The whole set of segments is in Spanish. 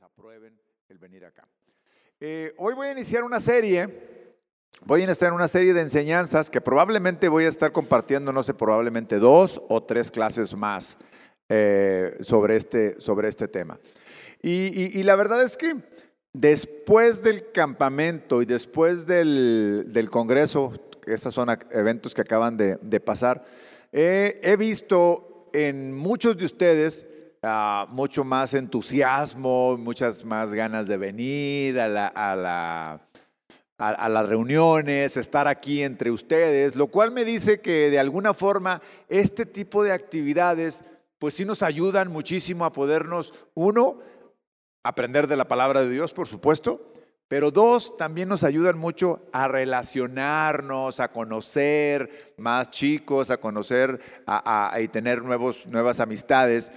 quienes aprueben el venir acá. Eh, hoy voy a iniciar una serie, voy a iniciar una serie de enseñanzas que probablemente voy a estar compartiendo, no sé, probablemente dos o tres clases más eh, sobre, este, sobre este tema. Y, la verdad es que después del campamento y después del, del Congreso, estos son eventos que acaban de, pasar, he visto en muchos de ustedes mucho más entusiasmo, muchas más ganas de venir a, la, a, la, a, las reuniones, estar aquí entre ustedes, lo cual me dice que de alguna forma este tipo de actividades pues sí nos ayudan muchísimo a podernos, uno, aprender de la palabra de Dios, por supuesto, pero dos, también nos ayudan mucho a relacionarnos, a conocer más chicos, a conocer a, y tener nuevos, nuevas amistades.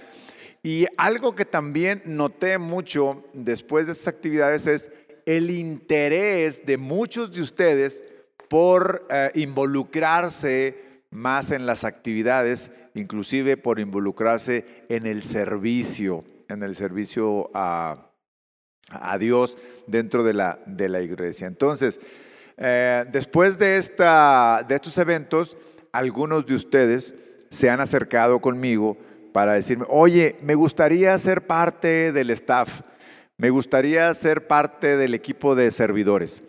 Y algo que también noté mucho después de esas actividades es el interés de muchos de ustedes por eh, involucrarse más en las actividades, inclusive por involucrarse en el servicio, en el servicio a, Dios dentro de la, de la iglesia. Entonces, eh, después de, esta, de estos eventos, algunos de ustedes se han acercado conmigo para decirme, oye, me gustaría ser parte del staff, me gustaría ser parte del equipo de servidores.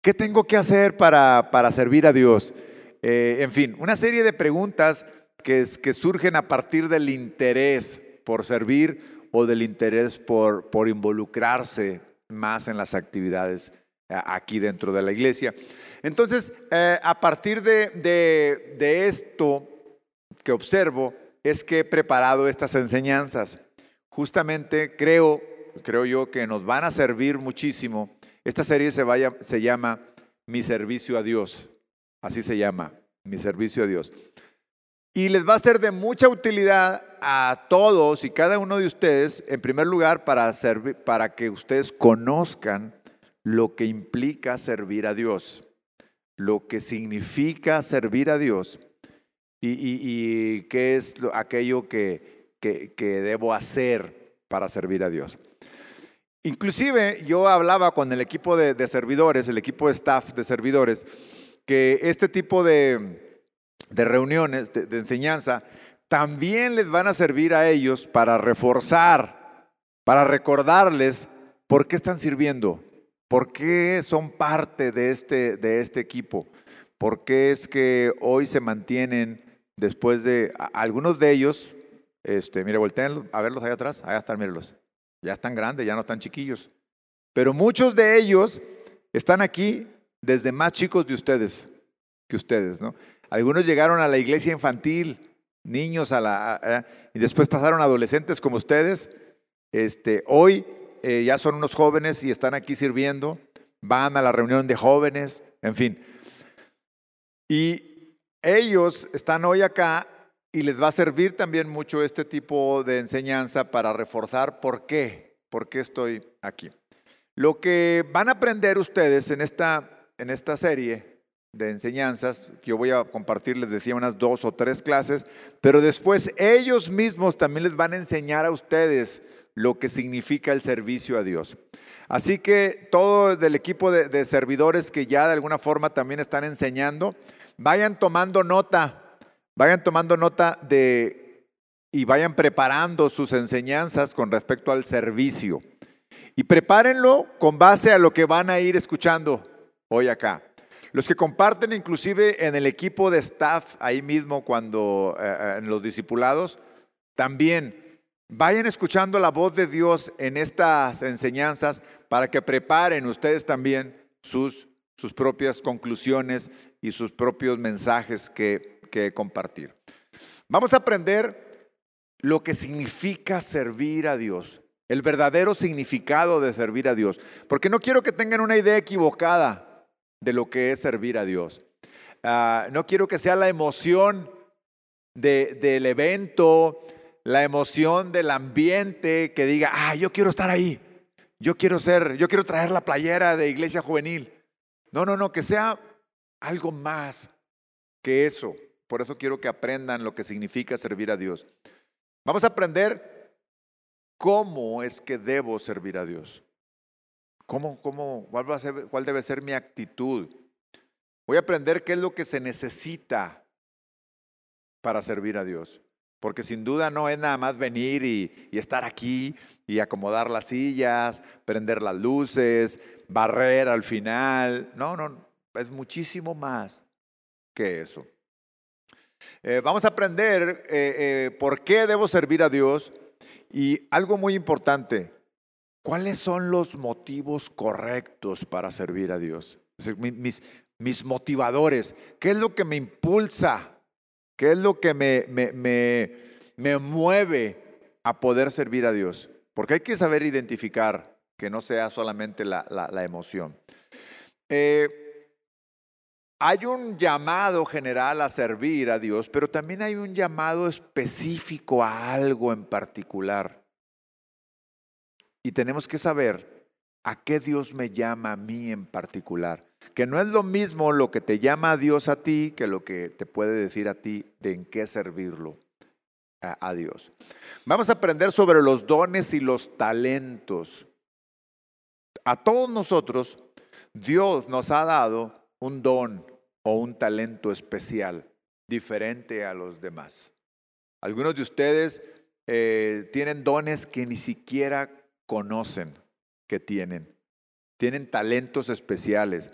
¿Qué tengo que hacer para, para servir a Dios? Eh, en fin, una serie de preguntas que, que surgen a partir del interés por servir o del interés por, por involucrarse más en las actividades eh, aquí dentro de la iglesia. Entonces, eh, a partir de, de, de esto que observo, es que he preparado estas enseñanzas. Justamente creo, creo yo que nos van a servir muchísimo. Esta serie se, vaya, se llama Mi servicio a Dios. Así se llama, Mi servicio a Dios. Y les va a ser de mucha utilidad a todos y cada uno de ustedes, en primer lugar, para, servir, para que ustedes conozcan lo que implica servir a Dios, lo que significa servir a Dios y, qué es aquello que, debo hacer para servir a Dios. Inclusive yo hablaba con el equipo de, servidores, el equipo de staff de servidores, que este tipo de, reuniones, de, enseñanza, también les van a servir a ellos para reforzar, para recordarles por qué están sirviendo, por qué son parte de este, de este equipo, por qué es que hoy se mantienen después de algunos de ellos, este, mire, volteen a verlos allá atrás, allá están, mírenlos. Ya están grandes, ya no están chiquillos. Pero muchos de ellos están aquí desde más chicos de ustedes que ustedes, ¿no? Algunos llegaron a la iglesia infantil, niños a la y después pasaron adolescentes como ustedes. Este, hoy eh, ya son unos jóvenes y están aquí sirviendo, van a la reunión de jóvenes, en fin. Y ellos están hoy acá y les va a servir también mucho este tipo de enseñanza para reforzar por qué, por qué estoy aquí. Lo que van a aprender ustedes en esta, en esta serie de enseñanzas, yo voy a compartir, les decía, unas dos o tres clases, pero después ellos mismos también les van a enseñar a ustedes lo que significa el servicio a Dios. Así que todo del equipo de, de servidores que ya de alguna forma también están enseñando, Vayan tomando nota, vayan tomando nota de y vayan preparando sus enseñanzas con respecto al servicio. Y prepárenlo con base a lo que van a ir escuchando hoy acá. Los que comparten inclusive en el equipo de staff ahí mismo cuando eh, eh, en los discipulados, también vayan escuchando la voz de Dios en estas enseñanzas para que preparen ustedes también sus sus propias conclusiones y sus propios mensajes que, que compartir. Vamos a aprender lo que significa servir a Dios, el verdadero significado de servir a Dios, porque no quiero que tengan una idea equivocada de lo que es servir a Dios. Ah, no quiero que sea la emoción del evento, la emoción del ambiente que diga, ah, yo quiero estar ahí, yo quiero ser, yo quiero traer la playera de iglesia juvenil. No, no, no, que sea algo más que eso. Por eso quiero que aprendan lo que significa servir a Dios. Vamos a aprender cómo es que debo servir a Dios. ¿Cómo, cómo, cuál, va a ser, ¿Cuál debe ser mi actitud? Voy a aprender qué es lo que se necesita para servir a Dios. Porque sin duda no es nada más venir y, estar aquí y acomodar las sillas, prender las luces, barrer al final. No, no, es muchísimo más que eso. Eh, vamos a aprender eh, eh, por qué debo servir a Dios y algo muy importante, ¿cuáles son los motivos correctos para servir a Dios? mis, motivadores, ¿qué es lo que me impulsa? ¿Qué es lo que me, me, me, me mueve a poder servir a Dios? Porque hay que saber identificar que no sea solamente la, emoción. Eh, hay un llamado general a servir a Dios, pero también hay un llamado específico a algo en particular. Y tenemos que saber a qué Dios me llama a mí en particular. Que no es lo mismo lo que te llama a Dios a ti que lo que te puede decir a ti de en qué servirlo a, Dios. Vamos a aprender sobre los dones y los talentos. A todos nosotros, Dios nos ha dado un don, o un talento especial, diferente a los demás. Algunos de ustedes eh, tienen dones que ni siquiera conocen que tienen. Tienen talentos especiales.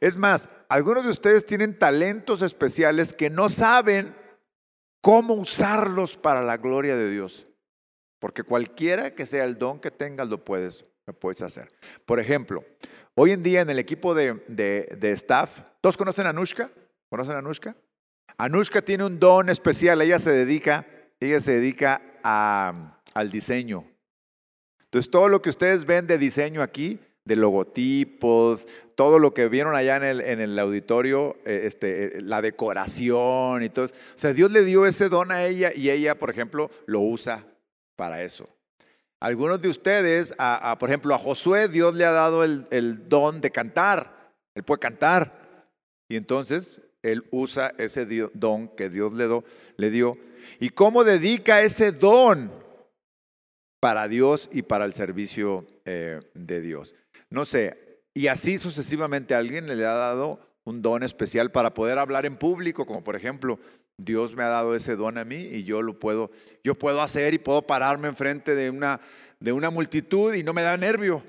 Es más, algunos de ustedes tienen talentos especiales que no saben cómo usarlos para la gloria de Dios. Porque cualquiera que sea el don que tengas, lo puedes, lo puedes hacer. Por ejemplo, Hoy en día en el equipo de, de, staff, ¿todos conocen a Anushka? ¿Conocen a Anushka? Anushka tiene un don especial, ella se dedica, ella se dedica a, al diseño. Entonces todo lo que ustedes ven de diseño aquí, de logotipos, todo lo que vieron allá en el, en el auditorio, eh, este, eh, la decoración y todo. O sea, Dios le dio ese don a ella y ella, por ejemplo, lo usa para eso. Algunos de ustedes, a, por ejemplo, a Josué Dios le ha dado el, don de cantar. Él puede cantar. Y entonces él usa ese don que Dios le, le dio. ¿Y cómo dedica ese don para Dios y para el servicio eh, de Dios? No sé. Y así sucesivamente alguien le ha dado un don especial para poder hablar en público, como por ejemplo Dios me ha dado ese don a mí y yo lo puedo, yo puedo hacer y puedo pararme enfrente de una, de una multitud y no me da nervio.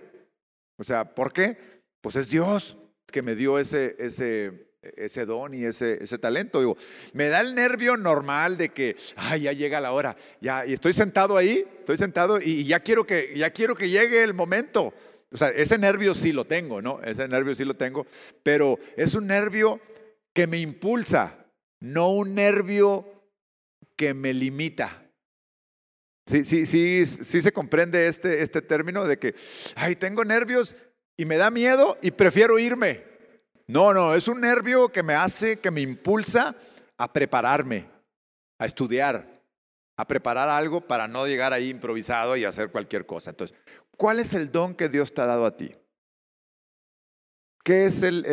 O sea, ¿por qué? Pues es Dios que me dio ese, ese, ese don y ese, ese talento. Digo, me da el nervio normal de que, ay, ya llega la hora, ya, y estoy sentado ahí, estoy sentado y, ya quiero que, ya quiero que llegue el momento. O sea, ese nervio sí lo tengo, ¿no? Ese nervio sí lo tengo, pero es un nervio que me impulsa, no un nervio que me limita. Sí, sí, sí, sí se comprende este, este término de que, ay, tengo nervios y me da miedo y prefiero irme. No, no, es un nervio que me hace, que me impulsa a prepararme, a estudiar, a preparar algo para no llegar ahí improvisado y hacer cualquier cosa. Entonces, ¿cuál es el don que Dios te ha dado a ti? ¿Qué es el,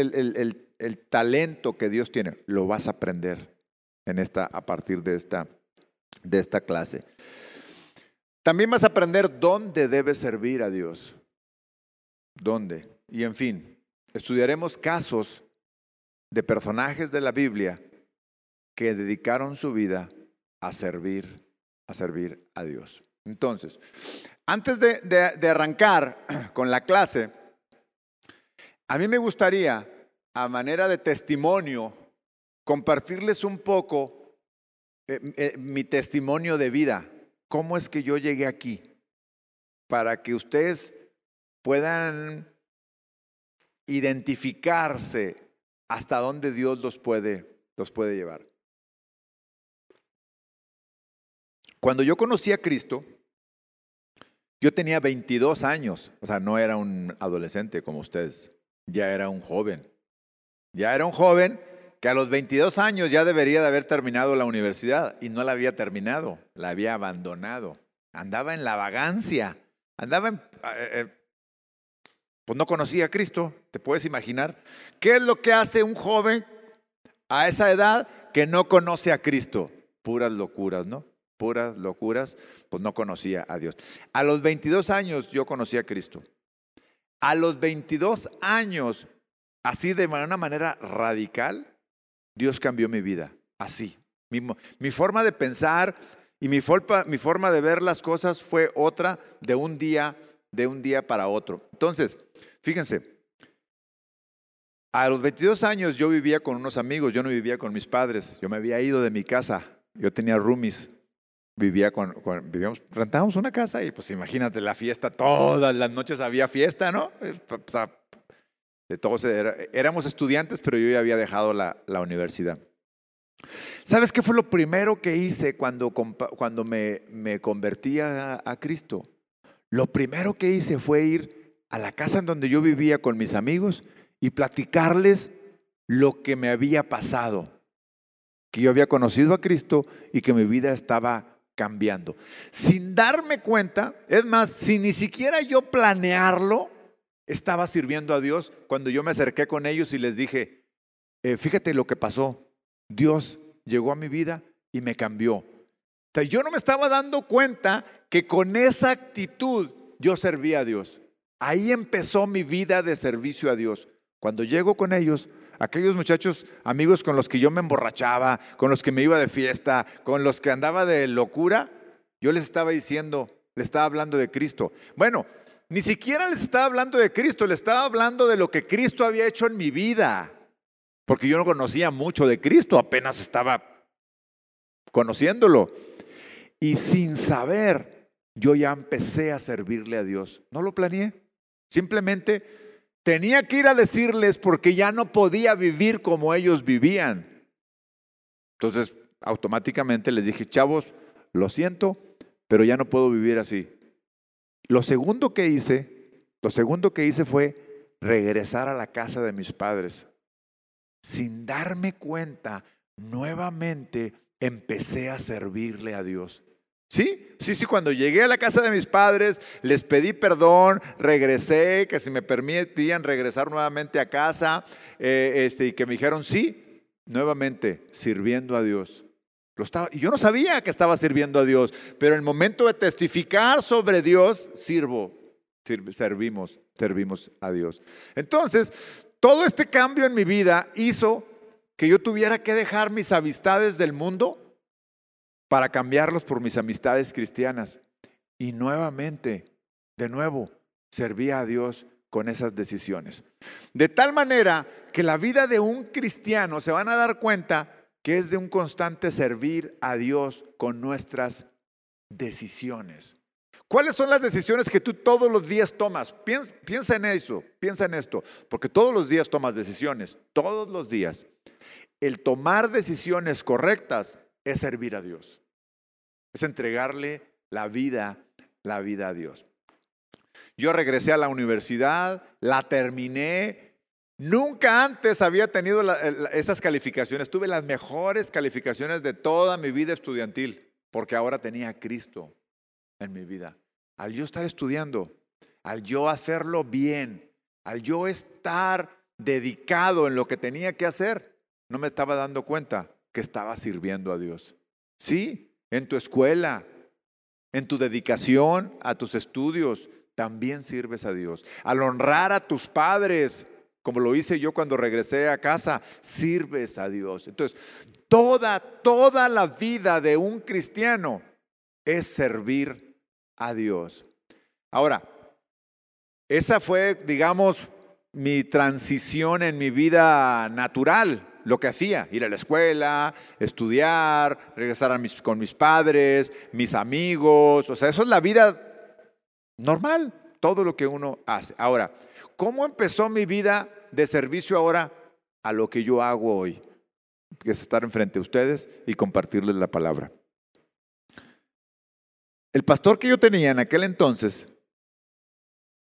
talento que Dios tiene, lo vas a aprender en esta, a partir de esta, de esta clase. También vas a aprender dónde debes servir a Dios. ¿Dónde? Y en fin, estudiaremos casos de personajes de la Biblia que dedicaron su vida a servir, a servir a Dios. Entonces, antes de, arrancar con la clase, a mí me gustaría a manera de testimonio, compartirles un poco eh, eh, mi testimonio de vida. ¿Cómo es que yo llegué aquí? Para que ustedes puedan identificarse hasta dónde Dios los puede, los puede llevar. Cuando yo conocí a Cristo, yo tenía 22 años, o sea, no era un adolescente como ustedes, ya era un joven. Ya era un joven que a los 22 años ya debería de haber terminado la universidad y no la había terminado, la había abandonado. Andaba en la vagancia, andaba en... Eh, eh, pues no conocía a Cristo, te puedes imaginar. ¿Qué es lo que hace un joven a esa edad que no conoce a Cristo? Puras locuras, ¿no? Puras locuras, pues no conocía a Dios. A los 22 años yo conocí a Cristo. A los 22 años, así de una manera radical, Dios cambió mi vida. Así. Mi, forma de pensar y mi, mi forma de ver las cosas fue otra de un día, de un día para otro. Entonces, fíjense, a los 22 años yo vivía con unos amigos, yo no vivía con mis padres, yo me había ido de mi casa, yo tenía roomies, vivía con, vivíamos, rentábamos una casa y pues imagínate la fiesta, todas las noches había fiesta, ¿no? De todos éramos estudiantes, pero yo ya había dejado la, universidad. ¿Sabes qué fue lo primero que hice cuando, cuando me, me convertí a, a Cristo? Lo primero que hice fue ir a la casa en donde yo vivía con mis amigos y platicarles lo que me había pasado, que yo había conocido a Cristo y que mi vida estaba cambiando. Sin darme cuenta, es más, sin ni siquiera yo planearlo, estaba sirviendo a Dios cuando yo me acerqué con ellos y les dije, eh, fíjate lo que pasó, Dios llegó a mi vida y me cambió. yo no me estaba dando cuenta que con esa actitud yo servía a Dios. Ahí empezó mi vida de servicio a Dios. Cuando llego con ellos, aquellos muchachos, amigos con los que yo me emborrachaba, con los que me iba de fiesta, con los que andaba de locura, yo les estaba diciendo, les estaba hablando de Cristo. Bueno, ni siquiera les estaba hablando de Cristo, les estaba hablando de lo que Cristo había hecho en mi vida. Porque yo no conocía mucho de Cristo, apenas estaba conociéndolo. Y sin saber, yo ya empecé a servirle a Dios. No lo planeé. Simplemente Tenía que ir a decirles porque ya no podía vivir como ellos vivían. Entonces, automáticamente les dije, chavos, lo siento, pero ya no puedo vivir así. Lo segundo que hice, lo segundo que hice fue regresar a la casa de mis padres. Sin darme cuenta, nuevamente empecé a servirle a Dios. Sí, sí, sí, cuando llegué a la casa de mis padres, les pedí perdón, regresé, que si me permitían regresar nuevamente a casa, eh, este, y que me dijeron, sí, nuevamente, sirviendo a Dios. Lo estaba, y yo no sabía que estaba sirviendo a Dios, pero en el momento de testificar sobre Dios, sirvo, servimos, servimos a Dios. Entonces, todo este cambio en mi vida hizo que yo tuviera que dejar mis amistades del mundo para cambiarlos por mis amistades cristianas. Y nuevamente, de nuevo, servía a Dios con esas decisiones. De tal manera que la vida de un cristiano se van a dar cuenta que es de un constante servir a Dios con nuestras decisiones. ¿Cuáles son las decisiones que tú todos los días tomas? Piensa, piensa, en eso, piensa en esto, porque todos los días tomas decisiones, todos los días. El tomar decisiones correctas es servir a Dios es entregarle la vida, la vida a Dios. Yo regresé a la universidad, la terminé. Nunca antes había tenido esas calificaciones. Tuve las mejores calificaciones de toda mi vida estudiantil, porque ahora tenía a Cristo en mi vida. Al yo estar estudiando, al yo hacerlo bien, al yo estar dedicado en lo que tenía que hacer, no me estaba dando cuenta que estaba sirviendo a Dios. Sí, en tu escuela, en tu dedicación a tus estudios, también sirves a Dios. Al honrar a tus padres, como lo hice yo cuando regresé a casa, sirves a Dios. Entonces, toda, toda la vida de un cristiano es servir a Dios. Ahora, esa fue, digamos, mi transición en mi vida natural lo que hacía, ir a la escuela, estudiar, regresar con mis padres, mis amigos, o sea, eso es la vida normal, todo lo que uno hace. Ahora, ¿cómo empezó mi vida de servicio ahora a lo que yo hago hoy? Que es estar enfrente de ustedes y compartirles la palabra. El pastor que yo tenía en aquel entonces,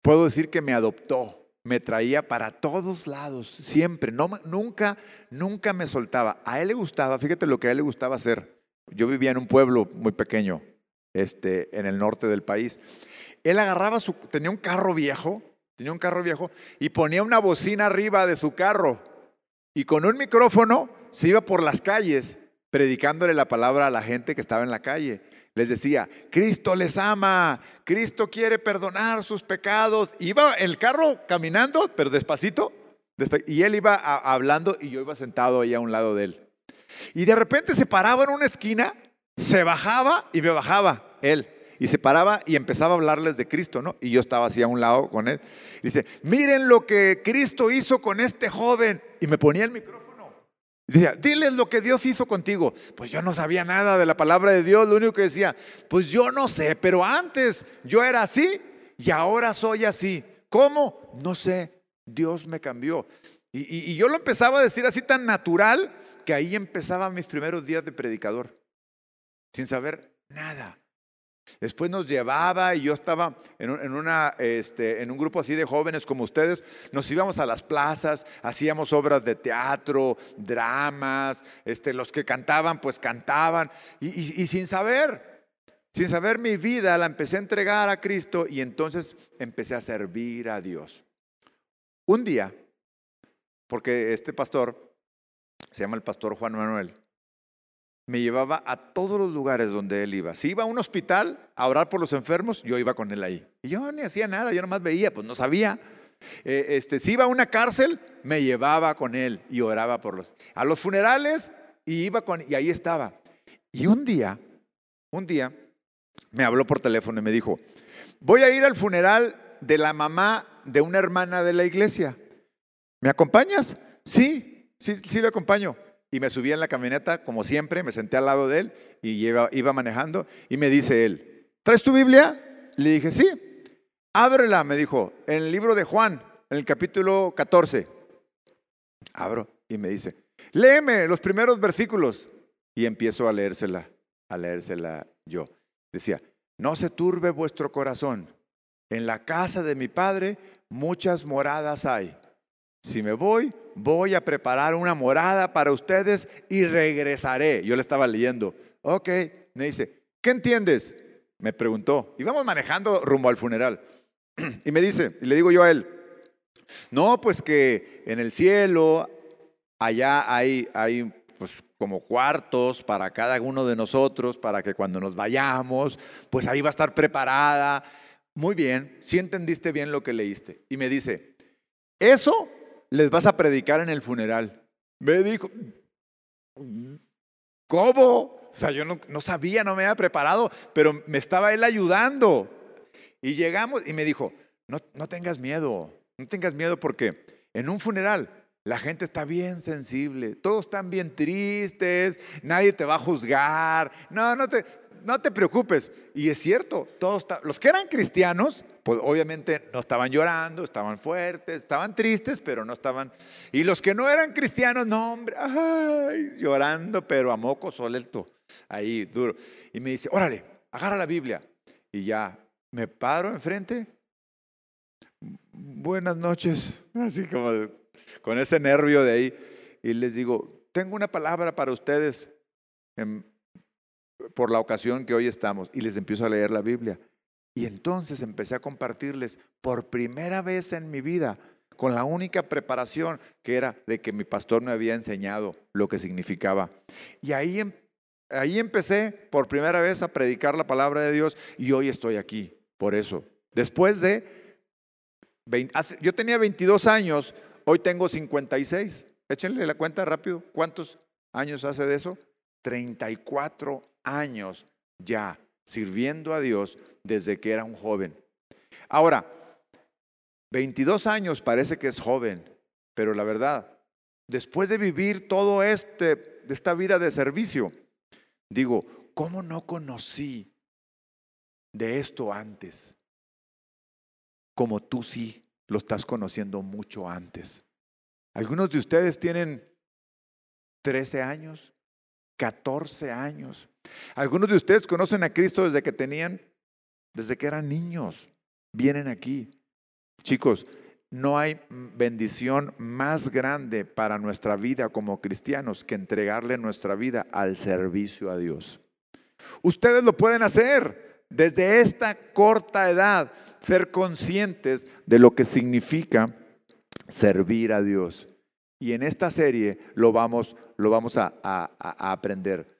puedo decir que me adoptó me traía para todos lados, siempre, nunca, nunca me soltaba. A él le gustaba, fíjate lo que a él le gustaba hacer. Yo vivía en un pueblo muy pequeño, este, en el norte del país. Él agarraba su, tenía un carro viejo, tenía un carro viejo y ponía una bocina arriba de su carro y con un micrófono se iba por las calles predicándole la palabra a la gente que estaba en la calle. Les decía, Cristo les ama, Cristo quiere perdonar sus pecados. Iba el carro caminando, pero despacito, y él iba hablando y yo iba sentado ahí a un lado de él. Y de repente se paraba en una esquina, se bajaba y me bajaba él. Y se paraba y empezaba a hablarles de Cristo, ¿no? Y yo estaba así a un lado con él. Y dice, miren lo que Cristo hizo con este joven. Y me ponía el micrófono. Decía, diles lo que Dios hizo contigo. Pues yo no sabía nada de la palabra de Dios. Lo único que decía, pues yo no sé, pero antes yo era así y ahora soy así. ¿Cómo? No sé. Dios me cambió. Y, y yo lo empezaba a decir así tan natural que ahí empezaban mis primeros días de predicador. Sin saber nada. Después nos llevaba y yo estaba en un, una, este, en un grupo así de jóvenes como ustedes. Nos íbamos a las plazas, hacíamos obras de teatro, dramas, este, los que cantaban pues cantaban. Y, y sin saber, sin saber mi vida, la empecé a entregar a Cristo y entonces empecé a servir a Dios. Un día, porque este pastor, se llama el pastor Juan Manuel, me llevaba a todos los lugares donde él iba. Si iba a un hospital a orar por los enfermos, yo iba con él ahí. Y yo ni hacía nada, yo nomás veía, pues no sabía. Eh, este, si iba a una cárcel, me llevaba con él y oraba por los. A los funerales y iba con y ahí estaba. Y un día, un día me habló por teléfono y me dijo, voy a ir al funeral de la mamá de una hermana de la iglesia. ¿Me acompañas? Sí, sí, sí le acompaño y me subí en la camioneta, como siempre, me senté al lado de él y iba, iba manejando y me dice él, ¿traes tu Biblia? Le dije, sí, ábrela, me dijo, en el libro de Juan, en el capítulo 14. Abro y me dice, léeme los primeros versículos. Y empiezo a leérsela, a leérsela yo. Decía, no se turbe vuestro corazón. En la casa de mi padre muchas moradas hay. Si me voy, voy a preparar una morada para ustedes y regresaré. Yo le estaba leyendo. Ok, me dice, ¿qué entiendes? Me preguntó. Íbamos manejando rumbo al funeral. Y me dice, y le digo yo a él, no, pues que en el cielo, allá hay, hay pues como cuartos para cada uno de nosotros, para que cuando nos vayamos, pues ahí va a estar preparada. Muy bien, si entendiste bien lo que leíste. Y me dice, eso les vas a predicar en el funeral. Me dijo, ¿cómo? O sea, yo no, sabía, no me había preparado, pero me estaba él ayudando. Y llegamos y me dijo, no, no tengas miedo, no tengas miedo porque en un funeral la gente está bien sensible, todos están bien tristes, nadie te va a juzgar. No, no te, no te preocupes. Y es cierto, todos los que eran cristianos, pues obviamente no estaban llorando, estaban fuertes, estaban tristes, pero no estaban. Y los que no eran cristianos, no, hombre, llorando, pero a moco solto, ahí duro. Y me dice, órale, agarra la Biblia. Y ya me paro enfrente. Buenas noches, así como con ese nervio de ahí. Y les digo, tengo una palabra para ustedes por la ocasión que hoy estamos y les empiezo a leer la Biblia. Y entonces empecé a compartirles por primera vez en mi vida, con la única preparación que era de que mi pastor me había enseñado lo que significaba. Y ahí, em, ahí empecé por primera vez a predicar la palabra de Dios y hoy estoy aquí, por eso. Después de, yo tenía 22 años, hoy tengo 56. Échenle la cuenta rápido, ¿cuántos años hace de eso? 34 años ya sirviendo a Dios desde que era un joven. Ahora, 22 años parece que es joven, pero la verdad, después de vivir todo este, esta vida de servicio, digo, ¿cómo no conocí de esto antes? Como tú sí lo estás conociendo mucho antes. Algunos de ustedes tienen 13 años, 14 años. Algunos de ustedes conocen a Cristo desde que tenían, desde que eran niños. Vienen aquí. Chicos, no hay bendición más grande para nuestra vida como cristianos que entregarle nuestra vida al servicio a Dios. Ustedes lo pueden hacer desde esta corta edad, ser conscientes de lo que significa servir a Dios. Y en esta serie lo vamos, lo vamos a, a aprender.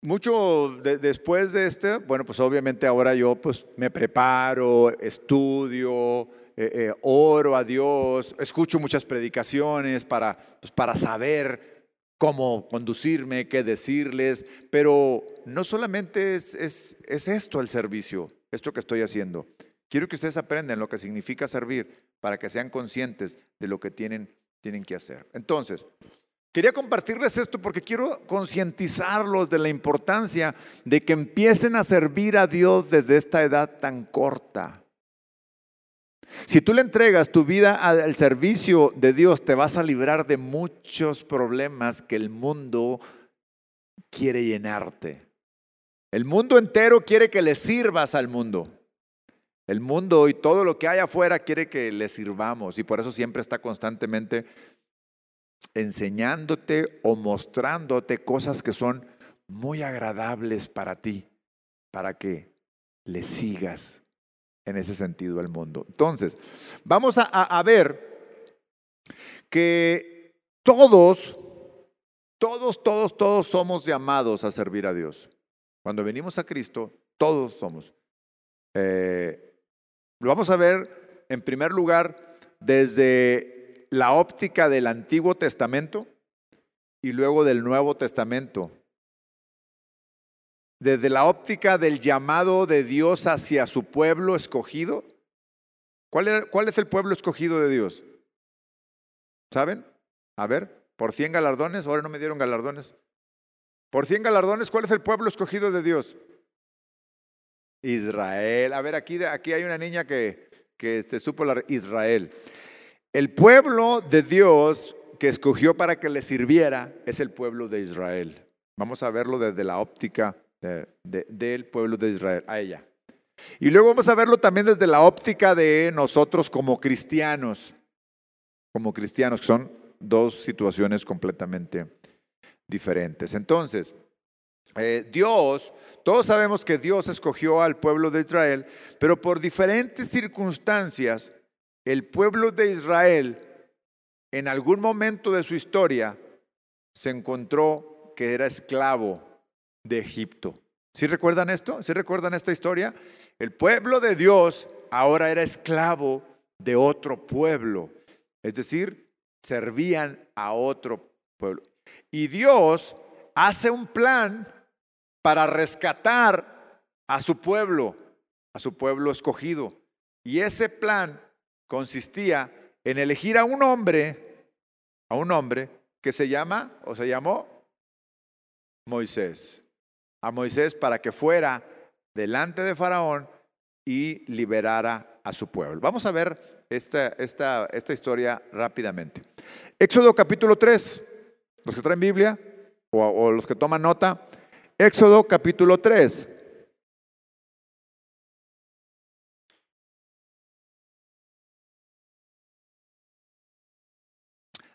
Mucho después de este, bueno, pues obviamente ahora yo pues me preparo, estudio, eh, eh, oro a Dios, escucho muchas predicaciones para, pues, para saber cómo conducirme, qué decirles, pero no solamente es, es, es esto el servicio, esto que estoy haciendo. Quiero que ustedes aprendan lo que significa servir para que sean conscientes de lo que tienen, tienen que hacer. Entonces, quería compartirles esto porque quiero concientizarlos de la importancia de que empiecen a servir a Dios desde esta edad tan corta. Si tú le entregas tu vida al servicio de Dios, te vas a librar de muchos problemas que el mundo quiere llenarte. El mundo entero quiere que le sirvas al mundo. El mundo y todo lo que hay afuera quiere que le sirvamos y por eso siempre está constantemente enseñándote o mostrándote cosas que son muy agradables para ti, para que le sigas en ese sentido al mundo. Entonces, vamos a, ver que todos, todos, todos, todos somos llamados a servir a Dios. Cuando venimos a Cristo, todos somos. Eh, lo vamos a ver en primer lugar desde la óptica del Antiguo Testamento y luego del Nuevo Testamento. Desde la óptica del llamado de Dios hacia su pueblo escogido. ¿Cuál, es el pueblo escogido de Dios? ¿Saben? A ver, por 100 galardones, ahora no me dieron galardones. Por 100 galardones, ¿cuál es el pueblo escogido de Dios? Israel. A ver, aquí, aquí hay una niña que, este, supo Israel. El pueblo de Dios que escogió para que le sirviera es el pueblo de Israel. Vamos a verlo desde la óptica del pueblo de Israel, a ella. Y luego vamos a verlo también desde la óptica de nosotros como cristianos, como cristianos, que son dos situaciones completamente diferentes. Entonces, eh, Dios, todos sabemos que Dios escogió al pueblo de Israel, pero por diferentes circunstancias, el pueblo de Israel en algún momento de su historia se encontró que era esclavo de Egipto. ¿Sí recuerdan esto? ¿Sí recuerdan esta historia? El pueblo de Dios ahora era esclavo de otro pueblo, es decir, servían a otro pueblo. Y Dios hace un plan para rescatar a su pueblo, a su pueblo escogido. Y ese plan consistía en elegir a un hombre, a un hombre que se llama o se llamó Moisés. A Moisés para que fuera delante de Faraón y liberara a su pueblo. Vamos a ver esta, esta, esta historia rápidamente. Éxodo capítulo 3, los que traen Biblia o, o los que toman nota, Éxodo capítulo 3.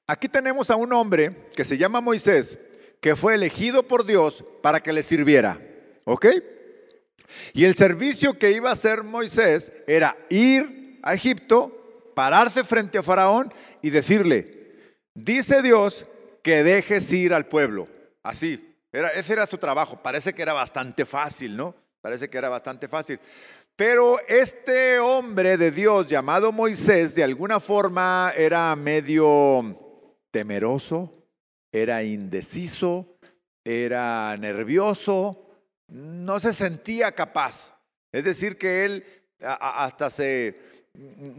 Aquí tenemos a un hombre que se llama Moisés, que fue elegido por Dios para que le sirviera. ¿Ok? Y el servicio que iba a hacer Moisés era ir a Egipto, pararse frente a Faraón y decirle, dice Dios que dejes ir al pueblo. Así, ese era su trabajo. Parece que era bastante fácil, ¿no? Parece que era bastante fácil. Pero este hombre de Dios llamado Moisés, de alguna forma era medio temeroso, era indeciso, era nervioso, no se sentía capaz. Es decir, que él hasta se,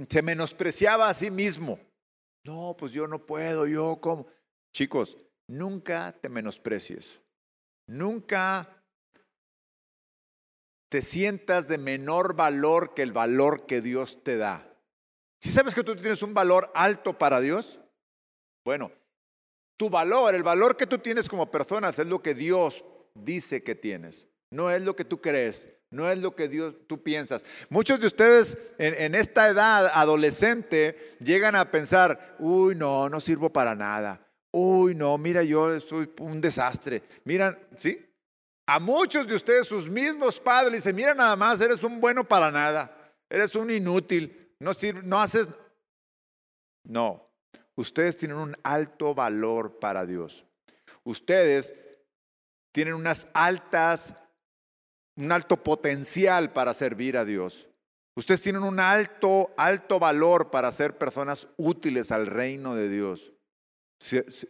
se menospreciaba a sí mismo. No, pues yo no puedo, yo como. Chicos, nunca te menosprecies. Nunca te sientas de menor valor que el valor que Dios te da. Si sabes que tú tienes un valor alto para Dios, bueno, tu valor, el valor que tú tienes como persona es lo que Dios dice que tienes. No es lo que tú crees, no es lo que Dios tú piensas. Muchos de ustedes en, esta edad adolescente llegan a pensar, uy, no, no sirvo para nada uy, no, mira, yo soy un desastre. Miran, ¿sí? A muchos de ustedes, sus mismos padres, dicen, mira nada más, eres un bueno para nada, eres un inútil, no, sirve, no haces... No, ustedes tienen un alto valor para Dios. Ustedes tienen unas altas, un alto potencial para servir a Dios. Ustedes tienen un alto, alto valor para ser personas útiles al reino de Dios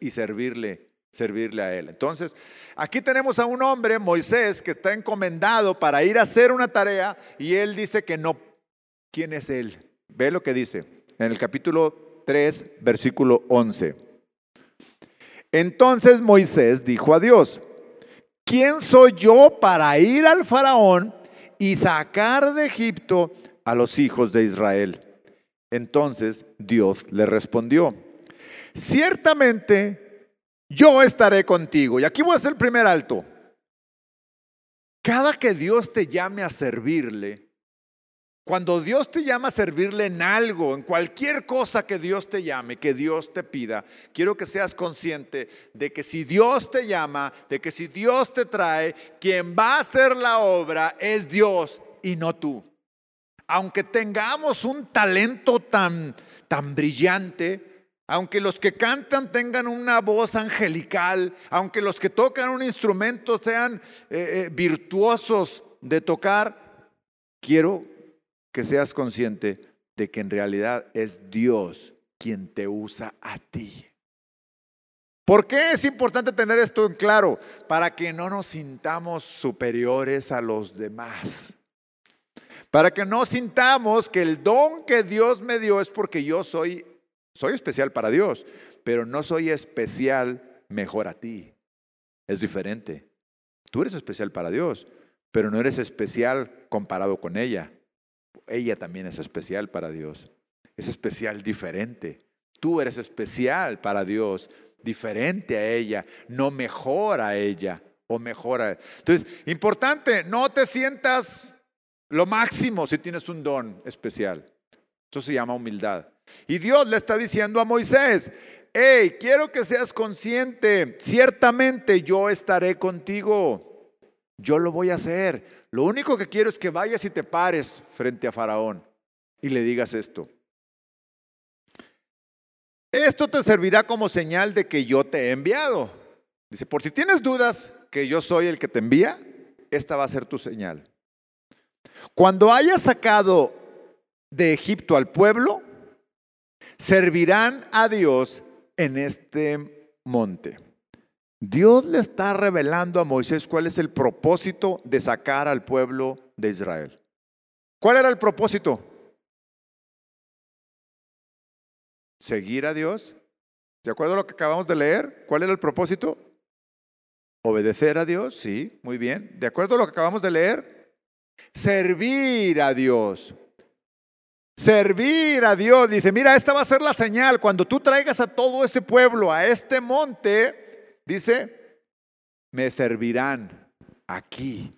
y servirle, servirle a Él. Entonces, aquí tenemos a un hombre, Moisés, que está encomendado para ir a hacer una tarea y él dice que no. ¿Quién es él? Ve lo que dice en el capítulo 3, versículo 11. Entonces Moisés dijo a Dios, ¿quién soy yo para ir al faraón y sacar de Egipto a los hijos de Israel. Entonces Dios le respondió, ciertamente yo estaré contigo. Y aquí voy a hacer el primer alto. Cada que Dios te llame a servirle, cuando Dios te llama a servirle en algo, en cualquier cosa que Dios te llame, que Dios te pida, quiero que seas consciente de que si Dios te llama, de que si Dios te trae, quien va a hacer la obra es Dios y no tú. Aunque tengamos un talento tan, tan brillante, aunque los que cantan tengan una voz angelical, aunque los que tocan un instrumento sean eh, eh, virtuosos de tocar, quiero que seas consciente de que en realidad es Dios quien te usa a ti. ¿Por qué es importante tener esto en claro? Para que no nos sintamos superiores a los demás. Para que no sintamos que el don que Dios me dio es porque yo soy, soy especial para Dios, pero no soy especial mejor a ti. Es diferente. Tú eres especial para Dios, pero no eres especial comparado con ella. Ella también es especial para Dios. Es especial diferente. Tú eres especial para Dios, diferente a ella, no mejor a ella o mejor a... Entonces, importante, no te sientas lo máximo si tienes un don especial. Eso se llama humildad. Y Dios le está diciendo a Moisés, hey, quiero que seas consciente, ciertamente yo estaré contigo, yo lo voy a hacer. Lo único que quiero es que vayas y te pares frente a Faraón y le digas esto. Esto te servirá como señal de que yo te he enviado. Dice, por si tienes dudas que yo soy el que te envía, esta va a ser tu señal. Cuando haya sacado de Egipto al pueblo, servirán a Dios en este monte. Dios le está revelando a Moisés cuál es el propósito de sacar al pueblo de Israel. ¿Cuál era el propósito? Seguir a Dios. ¿De acuerdo a lo que acabamos de leer? ¿Cuál era el propósito? Obedecer a Dios, sí, muy bien. ¿De acuerdo a lo que acabamos de leer? Servir a Dios. Servir a Dios. Dice, mira, esta va a ser la señal. Cuando tú traigas a todo ese pueblo a este monte, dice, me servirán aquí.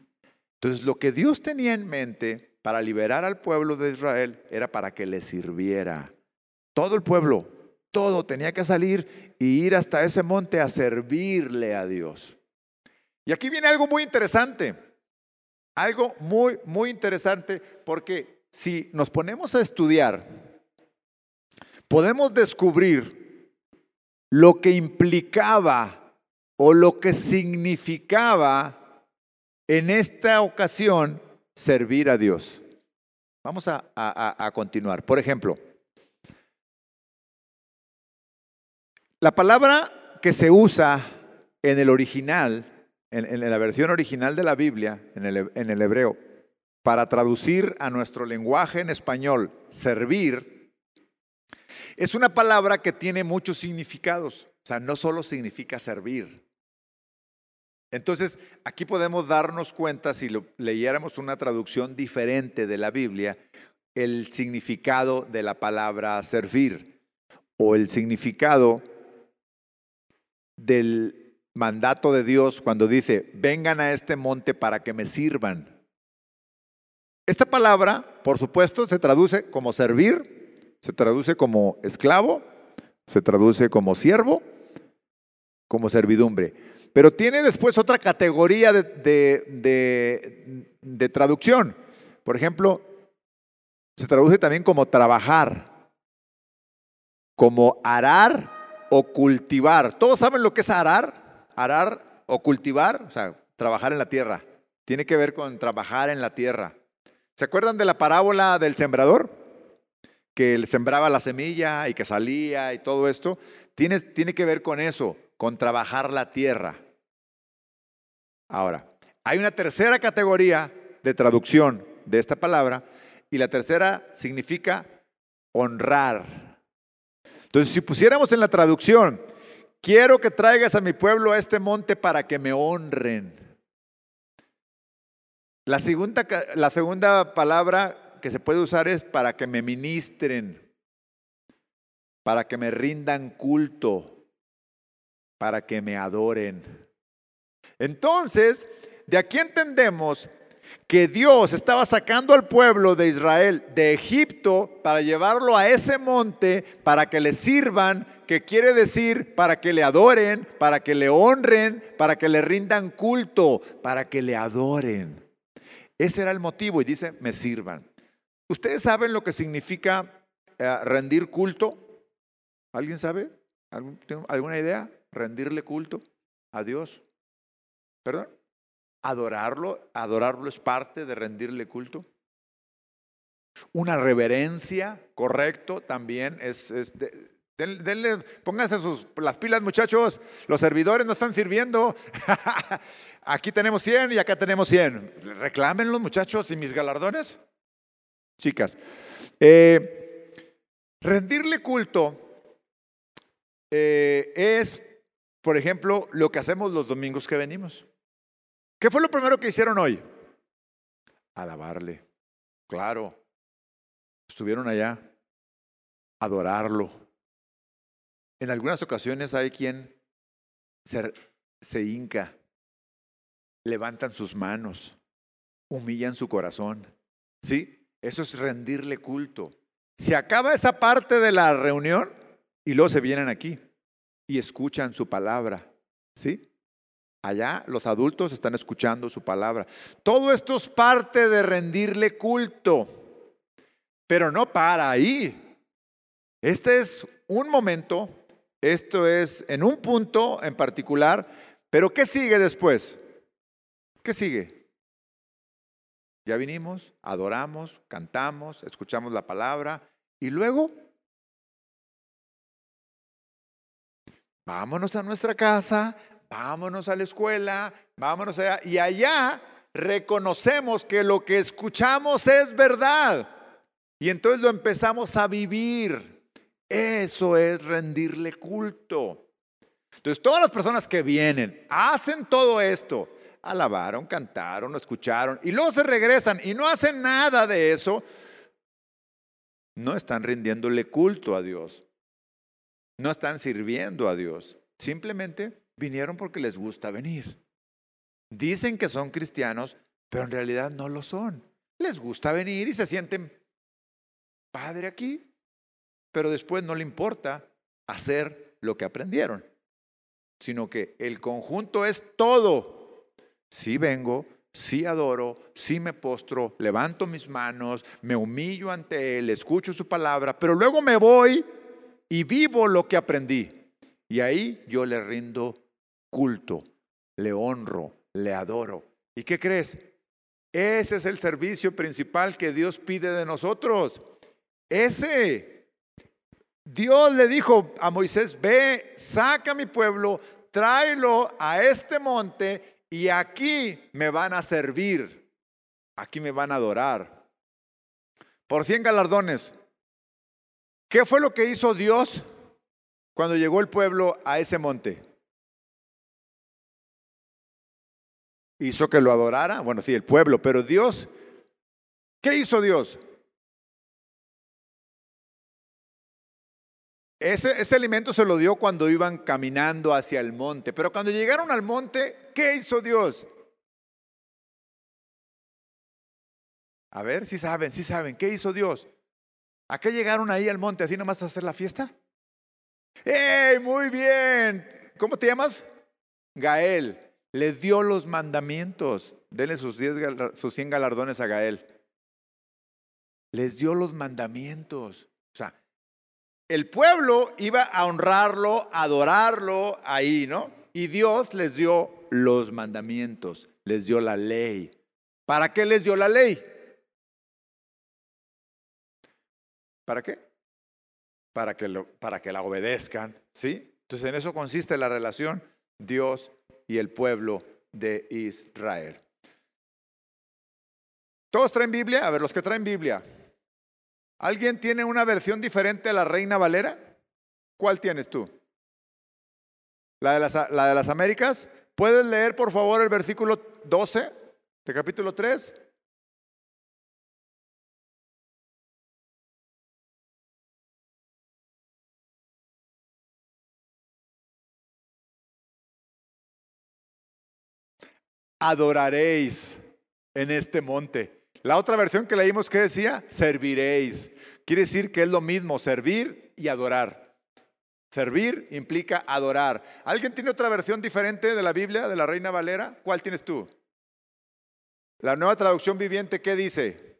Entonces, lo que Dios tenía en mente para liberar al pueblo de Israel era para que le sirviera. Todo el pueblo, todo tenía que salir y ir hasta ese monte a servirle a Dios. Y aquí viene algo muy interesante. Algo muy, muy interesante porque si nos ponemos a estudiar, podemos descubrir lo que implicaba o lo que significaba en esta ocasión servir a Dios. Vamos a, continuar. Por ejemplo, la palabra que se usa en el original en, la versión original de la Biblia, en el, en el hebreo, para traducir a nuestro lenguaje en español, servir, es una palabra que tiene muchos significados. O sea, no solo significa servir. Entonces, aquí podemos darnos cuenta, si leyéramos una traducción diferente de la Biblia, el significado de la palabra servir o el significado del mandato de Dios cuando dice, vengan a este monte para que me sirvan. Esta palabra, por supuesto, se traduce como servir, se traduce como esclavo, se traduce como siervo, como servidumbre. Pero tiene después otra categoría de, de traducción. Por ejemplo, se traduce también como trabajar, como arar o cultivar. ¿Todos saben lo que es arar? Arar o cultivar, o sea, trabajar en la tierra. Tiene que ver con trabajar en la tierra. ¿Se acuerdan de la parábola del sembrador? Que sembraba la semilla y que salía y todo esto. Tiene, tiene que ver con eso, con trabajar la tierra. Ahora, hay una tercera categoría de traducción de esta palabra y la tercera significa honrar. Entonces, si pusiéramos en la traducción, quiero que traigas a mi pueblo a este monte para que me honren. La segunda, la segunda palabra que se puede usar es para que me ministren, para que me rindan culto, para que me adoren. Entonces, de aquí entendemos que Dios estaba sacando al pueblo de Israel de Egipto para llevarlo a ese monte para que le sirvan, que quiere decir para que le adoren, para que le honren, para que le rindan culto, para que le adoren. Ese era el motivo y dice, me sirvan. ¿Ustedes saben lo que significa eh, rendir culto? ¿Alguien sabe? ¿Alguna idea? Rendirle culto a Dios. ¿Perdón? Adorarlo, adorarlo es parte de rendirle culto. Una reverencia, correcto, también es, denle, pónganse las pilas muchachos, los servidores no están sirviendo. Aquí tenemos 100 y acá tenemos 100. Reclamen los muchachos y mis galardones. Chicas, eh, rendirle culto eh, es, por ejemplo, lo que hacemos los domingos que venimos. ¿Qué fue lo primero que hicieron hoy? Alabarle. Claro. Estuvieron allá. Adorarlo. En algunas ocasiones hay quien se, se hinca, levantan sus manos, humillan su corazón. ¿Sí? Eso es rendirle culto. Se acaba esa parte de la reunión y luego se vienen aquí y escuchan su palabra. ¿Sí? Allá los adultos están escuchando su palabra. Todo esto es parte de rendirle culto, pero no para ahí. Este es un momento, esto es en un punto en particular, pero ¿qué sigue después? ¿Qué sigue? Ya vinimos, adoramos, cantamos, escuchamos la palabra y luego vámonos a nuestra casa, vámonos a la escuela, vámonos allá. Y allá reconocemos que lo que escuchamos es verdad. Y entonces lo empezamos a vivir. Eso es rendirle culto. Entonces todas las personas que vienen hacen todo esto. Alabaron, cantaron, escucharon y luego se regresan y no hacen nada de eso. No están rindiéndole culto a Dios. No están sirviendo a Dios. Simplemente Vinieron porque les gusta venir. Dicen que son cristianos, pero en realidad no lo son. Les gusta venir y se sienten padre aquí, pero después no le importa hacer lo que aprendieron, sino que el conjunto es todo. Si vengo, si adoro, si me postro, levanto mis manos, me humillo ante Él, escucho su palabra, pero luego me voy y vivo lo que aprendí. Y ahí yo le rindo culto, le honro, le adoro. ¿Y qué crees? Ese es el servicio principal que Dios pide de nosotros. Ese. Dios le dijo a Moisés, ve, saca a mi pueblo, tráelo a este monte y aquí me van a servir, aquí me van a adorar. Por cien galardones. ¿Qué fue lo que hizo Dios cuando llegó el pueblo a ese monte? Hizo que lo adorara, bueno, sí, el pueblo, pero Dios, ¿qué hizo Dios? Ese, ese, alimento se lo dio cuando iban caminando hacia el monte, pero cuando llegaron al monte, ¿qué hizo Dios? A ver, si saben, si saben, ¿qué hizo Dios? ¿A qué llegaron ahí al monte? ¿Así nomás a hacer la fiesta? ¡Ey, muy bien! ¿Cómo te llamas? Gael les dio los mandamientos. Denle sus, sus 100 galardones a Gael. Les dio los mandamientos. O sea, el pueblo iba a honrarlo, adorarlo ahí, ¿no? Y Dios les dio los mandamientos, les dio la ley. ¿Para qué les dio la ley? ¿Para qué? Para que, lo, para que la obedezcan, ¿sí? Entonces en eso consiste la relación Dios y el pueblo de Israel. ¿Todos traen Biblia? A ver, los que traen Biblia. ¿Alguien tiene una versión diferente a la Reina Valera? ¿Cuál tienes tú? ¿La de las, la de las Américas? ¿Puedes leer, por favor, el versículo 12 de capítulo 3? Adoraréis en este monte. La otra versión que leímos que decía, serviréis. Quiere decir que es lo mismo, servir y adorar. Servir implica adorar. ¿Alguien tiene otra versión diferente de la Biblia, de la Reina Valera? ¿Cuál tienes tú? La nueva traducción viviente, ¿qué dice?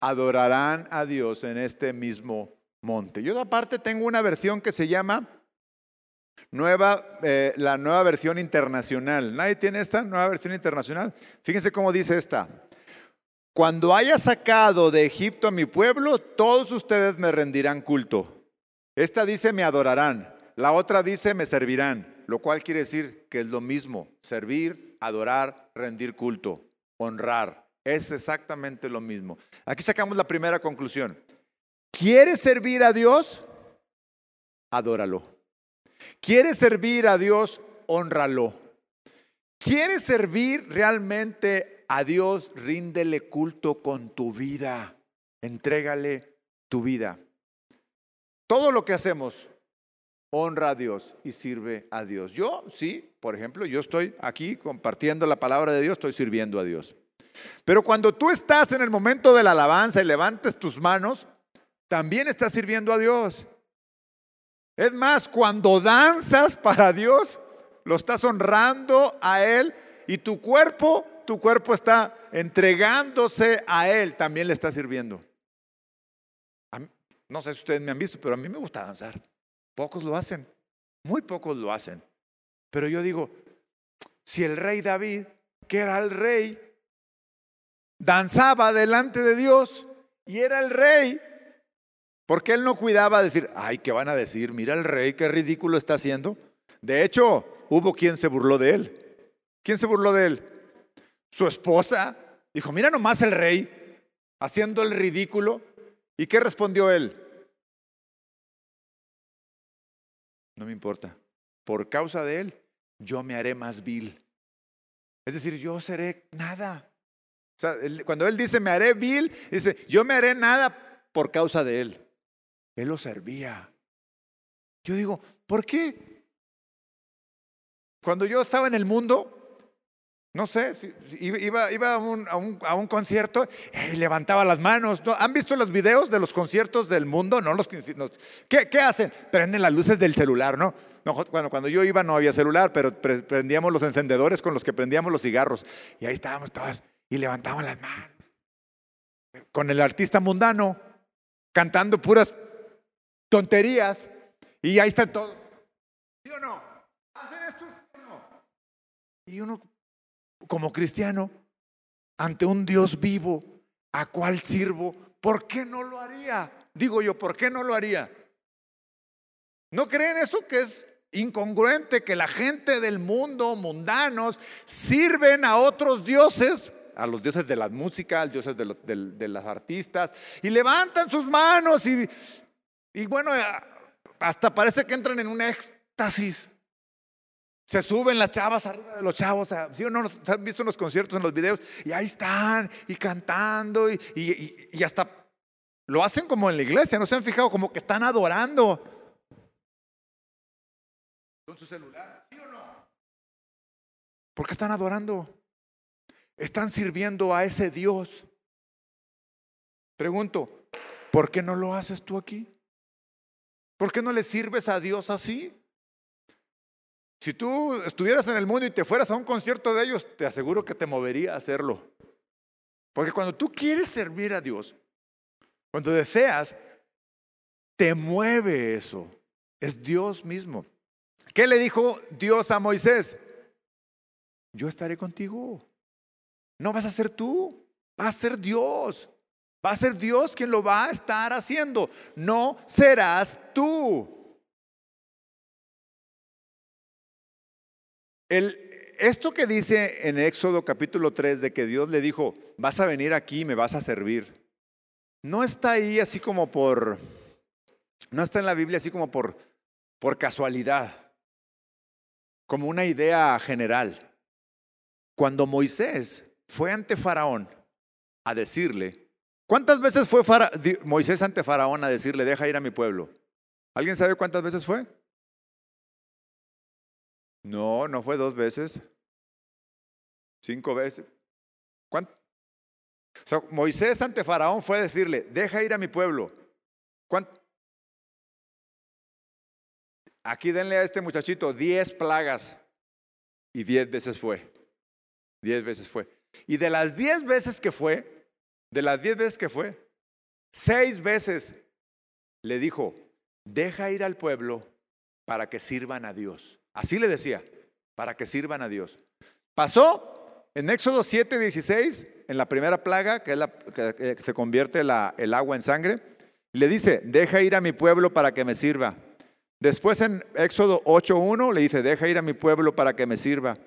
Adorarán a Dios en este mismo monte. Yo aparte tengo una versión que se llama Nueva, eh, la nueva versión internacional. ¿Nadie tiene esta nueva versión internacional? Fíjense cómo dice esta. Cuando haya sacado de Egipto a mi pueblo, todos ustedes me rendirán culto. Esta dice me adorarán, la otra dice me servirán, lo cual quiere decir que es lo mismo, servir, adorar, rendir culto, honrar. Es exactamente lo mismo. Aquí sacamos la primera conclusión. ¿Quieres servir a Dios? Adóralo. ¿Quieres servir a Dios? Honralo. ¿Quieres servir realmente a Dios? Ríndele culto con tu vida. Entrégale tu vida. Todo lo que hacemos honra a Dios y sirve a Dios. Yo, sí, por ejemplo, yo estoy aquí compartiendo la palabra de Dios, estoy sirviendo a Dios. Pero cuando tú estás en el momento de la alabanza y levantes tus manos, también estás sirviendo a Dios. Es más, cuando danzas para Dios, lo estás honrando a Él y tu cuerpo, tu cuerpo está entregándose a Él, también le está sirviendo. no sé si ustedes me han visto, pero a mí me gusta danzar. Pocos lo hacen, muy pocos lo hacen. Pero yo digo, si el rey David, que era el rey, danzaba delante de Dios y era el rey, porque él no cuidaba decir, ay, ¿qué van a decir? Mira el rey, qué ridículo está haciendo. De hecho, hubo quien se burló de él. ¿Quién se burló de él? Su esposa. Dijo, mira nomás el rey haciendo el ridículo. ¿Y qué respondió él? No me importa. Por causa de él, yo me haré más vil. Es decir, yo seré nada. Sea, cuando él dice me haré vil, dice, yo me haré nada por causa de él. Él lo servía. Yo digo, ¿por qué? Cuando yo estaba en el mundo, no sé, iba, iba a, un, a, un, concierto y levantaba las manos. ¿Han visto los videos de los conciertos del mundo? No, los, ¿qué, ¿Qué hacen? Prenden las luces del celular, ¿no? bueno, cuando yo iba no había celular, pero prendíamos los encendedores con los que prendíamos los cigarros. Y ahí estábamos todos y levantaban las manos. Con el artista mundano, cantando puras tonterías y ahí está todo. ¿Sí o no? ¿Hacen esto? ¿Sí o no? Y uno, como cristiano, ante un Dios vivo, ¿a cuál sirvo? ¿Por qué no lo haría? Digo yo, ¿por qué no lo haría? ¿No creen eso que es incongruente que la gente del mundo, mundanos, sirven a otros dioses, a los dioses de la música, a los dioses de, las artistas, y levantan sus manos y y bueno, eh, hasta parece que entran en un éxtasis. Se suben las chavas arriba de los chavos. ¿Sí o no? ¿Han visto los conciertos, en los videos? Y ahí están, y cantando, y, y, hasta lo hacen como en la iglesia. ¿No se han fijado? Como que están adorando. Con su celular. ¿Sí o no? ¿Por qué están adorando? Están sirviendo a ese Dios. Pregunto, ¿por qué no lo haces tú aquí? ¿Por qué no le sirves a Dios así? Si tú estuvieras en el mundo y te fueras a un concierto de ellos, te aseguro que te movería a hacerlo. Porque cuando tú quieres servir a Dios, cuando deseas, te mueve eso. Es Dios mismo. ¿Qué le dijo Dios a Moisés? Yo estaré contigo. No vas a ser tú, va a ser Dios. Va a ser Dios quien lo va a estar haciendo. No serás tú. Esto que dice en Éxodo capítulo 3 de que Dios le dijo, vas a venir aquí y me vas a servir, no está ahí así como por, no está en la Biblia así como por, por casualidad, como una idea general. Cuando Moisés fue ante Faraón a decirle, ¿cuántas veces fue Moisés ante Faraón a decirle, deja ir a mi pueblo? ¿Alguien sabe cuántas veces fue? No, no fue dos veces. Cinco veces. ¿Cuánto? Moisés ante Faraón fue a decirle, deja ir a mi pueblo. ¿Cuánto? Aquí denle a este muchachito diez plagas. Y diez veces fue. Diez veces fue. Y de las diez veces que fue, de las diez veces que fue, seis veces le dijo, deja ir al pueblo para que sirvan a Dios. Así le decía, para que sirvan a Dios. Pasó en Éxodo 7, 16, en la primera plaga, que, se convierte el agua en sangre, le dice, deja ir a mi pueblo para que me sirva. Después en Éxodo 8.1 le dice, deja ir a mi pueblo para que me sirva.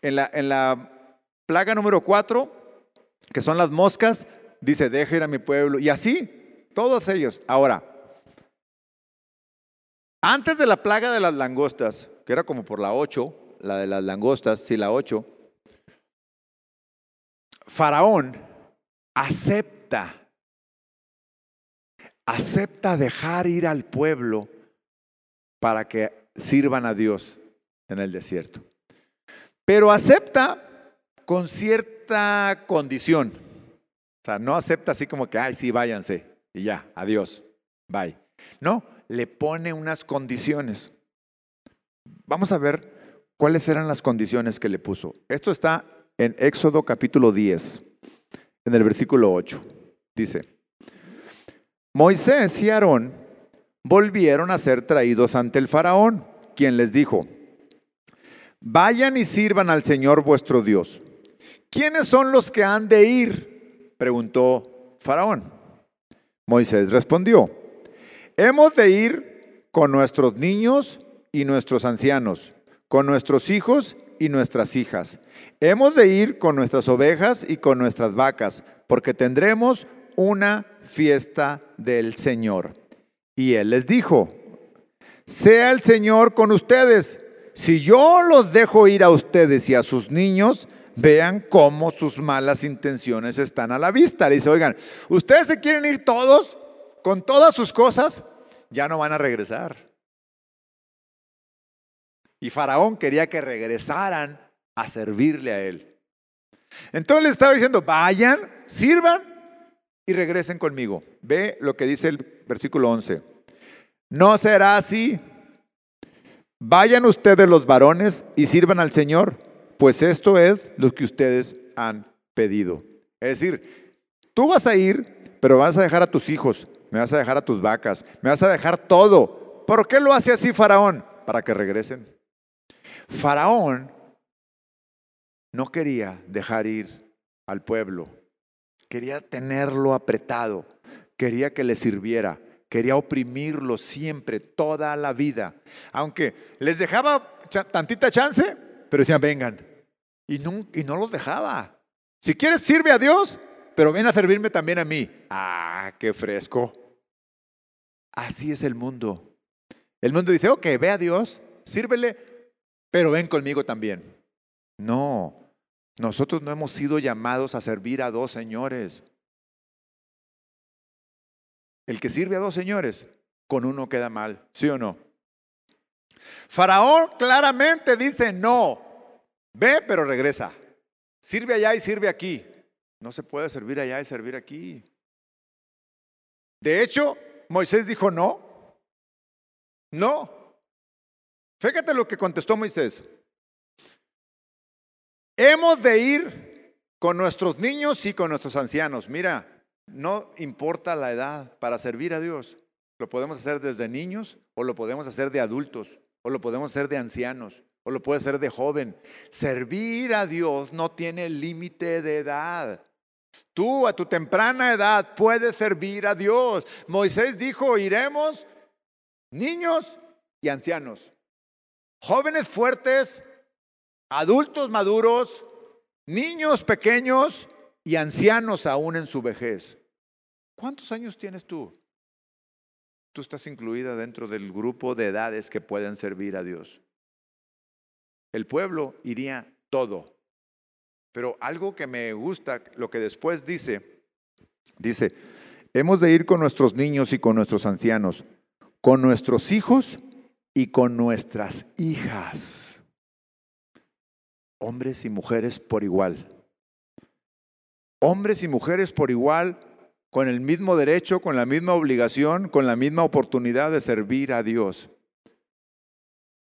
En la plaga número 4, que son las moscas, dice, deja ir a mi pueblo. Y así, todos ellos. Ahora, antes de la plaga de las langostas, que era como por la 8, la de las langostas, sí, la 8, Faraón acepta, acepta dejar ir al pueblo para que sirvan a Dios en el desierto. Pero acepta con cierta condición. O sea, no acepta así como que, ay, sí, váyanse y ya, adiós, bye. No, le pone unas condiciones. Vamos a ver cuáles eran las condiciones que le puso. Esto está en Éxodo capítulo 10, en el versículo 8. Dice, Moisés y Aarón volvieron a ser traídos ante el faraón, quien les dijo, vayan y sirvan al Señor vuestro Dios. ¿Quiénes son los que han de ir? preguntó faraón. Moisés respondió, Hemos de ir con nuestros niños y nuestros ancianos, con nuestros hijos y nuestras hijas. Hemos de ir con nuestras ovejas y con nuestras vacas, porque tendremos una fiesta del Señor. Y él les dijo, sea el Señor con ustedes. Si yo los dejo ir a ustedes y a sus niños, vean cómo sus malas intenciones están a la vista. Le dice, oigan, ustedes se quieren ir todos con todas sus cosas, ya no van a regresar. Y Faraón quería que regresaran a servirle a él. Entonces le estaba diciendo, vayan, sirvan y regresen conmigo. Ve lo que dice el versículo 11. No será así. Vayan ustedes los varones y sirvan al Señor, pues esto es lo que ustedes han pedido. Es decir, tú vas a ir, pero vas a dejar a tus hijos, me vas a dejar a tus vacas, me vas a dejar todo. ¿Por qué lo hace así Faraón? Para que regresen. Faraón no quería dejar ir al pueblo, quería tenerlo apretado, quería que le sirviera, quería oprimirlo siempre, toda la vida. Aunque les dejaba tantita chance, pero decían, vengan. Y no, y los dejaba. Si quieres, sirve a Dios, pero ven a servirme también a mí. Ah, qué fresco. Así es el mundo. El mundo dice, ok, ve a Dios, sírvele, pero ven conmigo también. No, nosotros no hemos sido llamados a servir a dos señores. El que sirve a dos señores, con uno queda mal, ¿sí o no? Faraón claramente dice, no, ve pero regresa. Sirve allá y sirve aquí. No se puede servir allá y servir aquí. De hecho, Moisés dijo, no, no. Fíjate lo que contestó Moisés. Hemos de ir con nuestros niños y con nuestros ancianos. Mira, no importa la edad para servir a Dios. Lo podemos hacer desde niños o lo podemos hacer de adultos o lo podemos hacer de ancianos o lo puede hacer de joven. Servir a Dios no tiene límite de edad. Tú a tu temprana edad puedes servir a Dios. Moisés dijo, iremos niños y ancianos, jóvenes fuertes, adultos maduros, niños pequeños y ancianos aún en su vejez. ¿Cuántos años tienes tú? Tú estás incluida dentro del grupo de edades que pueden servir a Dios. El pueblo iría todo. Pero algo que me gusta, lo que después dice, dice, hemos de ir con nuestros niños y con nuestros ancianos, con nuestros hijos y con nuestras hijas, hombres y mujeres por igual. Hombres y mujeres por igual con el mismo derecho, con la misma obligación, con la misma oportunidad de servir a Dios.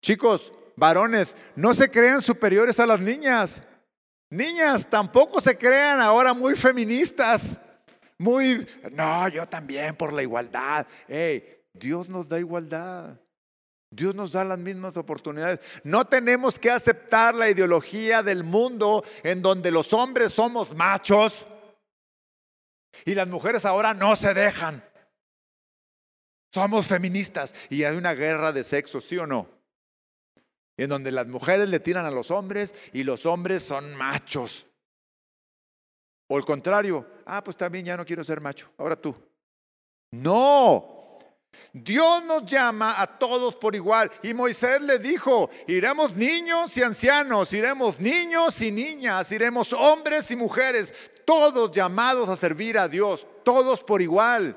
Chicos, varones, no se crean superiores a las niñas. Niñas, tampoco se crean ahora muy feministas. Muy, no, yo también por la igualdad. Hey, Dios nos da igualdad. Dios nos da las mismas oportunidades. No tenemos que aceptar la ideología del mundo en donde los hombres somos machos y las mujeres ahora no se dejan. Somos feministas y hay una guerra de sexo, ¿sí o no? En donde las mujeres le tiran a los hombres y los hombres son machos. O el contrario, ah, pues también ya no quiero ser macho, ahora tú. No, Dios nos llama a todos por igual. Y Moisés le dijo, iremos niños y ancianos, iremos niños y niñas, iremos hombres y mujeres, todos llamados a servir a Dios, todos por igual.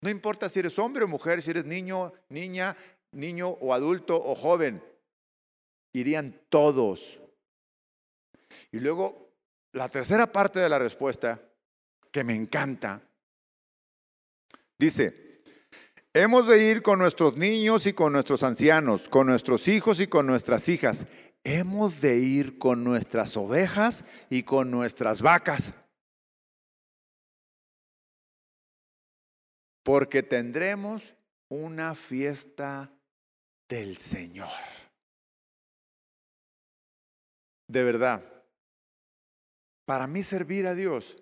No importa si eres hombre o mujer, si eres niño, niña, niño o adulto o joven, irían todos. Y luego, la tercera parte de la respuesta, que me encanta, dice, Hemos de ir con nuestros niños y con nuestros ancianos, con nuestros hijos y con nuestras hijas. Hemos de ir con nuestras ovejas y con nuestras vacas. Porque tendremos una fiesta del Señor. De verdad, para mí servir a Dios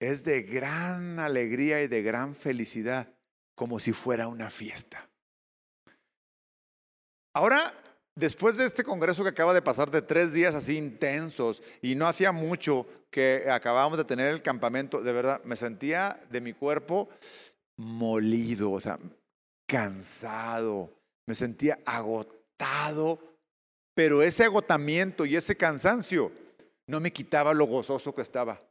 es de gran alegría y de gran felicidad como si fuera una fiesta. Ahora, después de este congreso que acaba de pasar de tres días así intensos y no hacía mucho que acabábamos de tener el campamento, de verdad, me sentía de mi cuerpo molido, o sea, cansado, me sentía agotado, pero ese agotamiento y ese cansancio no me quitaba lo gozoso que estaba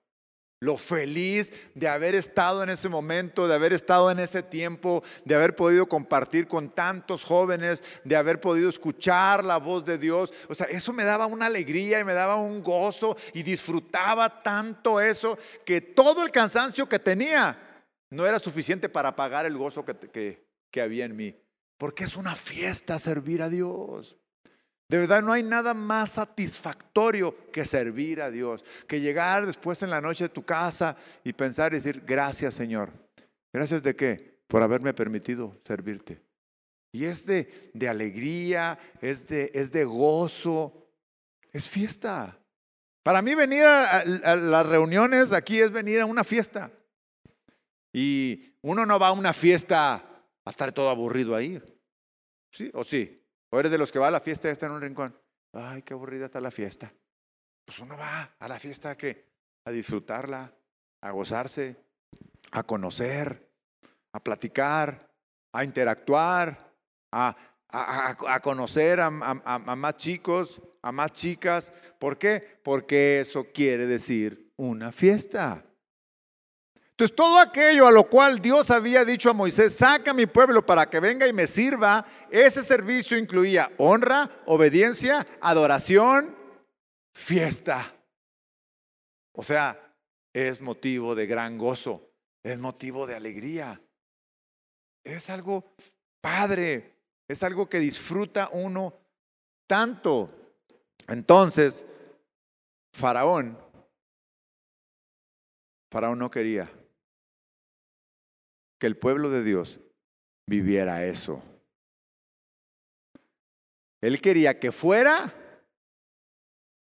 lo feliz de haber estado en ese momento, de haber estado en ese tiempo, de haber podido compartir con tantos jóvenes, de haber podido escuchar la voz de Dios. O sea, eso me daba una alegría y me daba un gozo y disfrutaba tanto eso que todo el cansancio que tenía no era suficiente para pagar el gozo que, que había en mí. Porque es una fiesta servir a Dios. De verdad no hay nada más satisfactorio que servir a Dios, que llegar después en la noche de tu casa y pensar y decir, gracias Señor. ¿Gracias de qué? Por haberme permitido servirte. Y es de, de alegría, es de, es de gozo, es fiesta. Para mí venir a, las reuniones aquí es venir a una fiesta. Y uno no va a una fiesta a estar todo aburrido ahí. ¿Sí? ¿O sí? ¿O eres de los que va a la fiesta y está en un rincón? Ay, qué aburrida está la fiesta. Pues uno va a la fiesta a, a disfrutarla, a gozarse, a conocer, a platicar, a interactuar, a, conocer a, a, más chicos, a más chicas. ¿Por qué? Porque eso quiere decir una fiesta. Entonces, todo aquello a lo cual Dios había dicho a Moisés, saca a mi pueblo para que venga y me sirva, ese servicio incluía honra, obediencia, adoración, fiesta. O sea, es motivo de gran gozo, es motivo de alegría. Es algo padre. Es algo que disfruta uno tanto. Entonces, Faraón, Faraón no quería que el pueblo de Dios viviera eso. Él quería que fuera,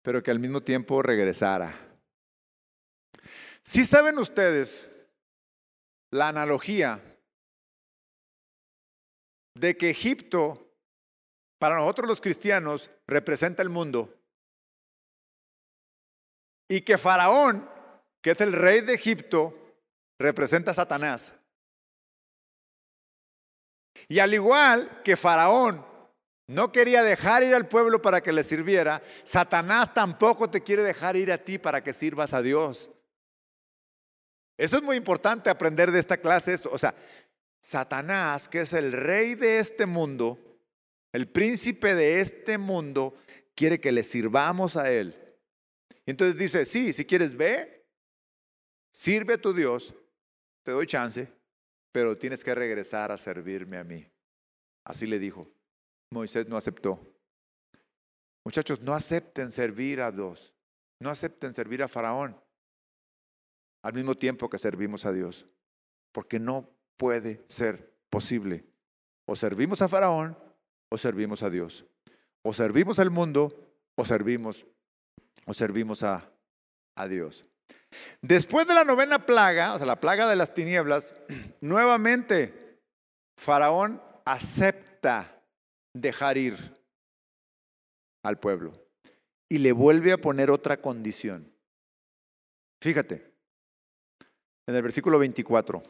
pero que al mismo tiempo regresara. Si saben ustedes la analogía de que Egipto, para nosotros los cristianos, representa el mundo y que Faraón, que es el rey de Egipto, representa a Satanás. Y al igual que Faraón no quería dejar ir al pueblo para que le sirviera, Satanás tampoco te quiere dejar ir a ti para que sirvas a Dios. Eso es muy importante aprender de esta clase. O sea, Satanás, que es el rey de este mundo, el príncipe de este mundo, quiere que le sirvamos a él. Entonces dice, sí, si quieres ve, sirve a tu Dios, te doy chance, pero tienes que regresar a servirme a mí. Así le dijo. Moisés no aceptó. Muchachos, no acepten servir a Dios. No acepten servir a Faraón al mismo tiempo que servimos a Dios. Porque no puede ser posible. O servimos a Faraón o servimos a Dios. O servimos al mundo o servimos o servimos a, a Dios. Después de la novena plaga, o sea, la plaga de las tinieblas, nuevamente Faraón acepta dejar ir al pueblo y le vuelve a poner otra condición. Fíjate, en el versículo 24.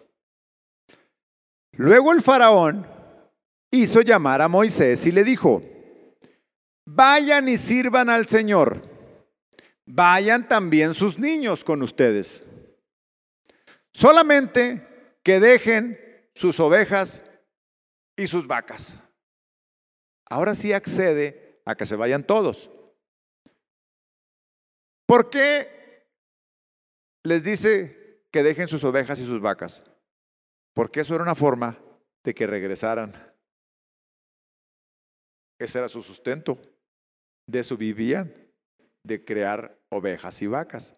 Luego el faraón hizo llamar a Moisés y le dijo, vayan y sirvan al Señor, vayan también sus niños con ustedes. Solamente que dejen sus ovejas y sus vacas. Ahora sí accede a que se vayan todos. ¿Por qué les dice que dejen sus ovejas y sus vacas? Porque eso era una forma de que regresaran. Ese era su sustento. De eso vivían, de crear ovejas y vacas.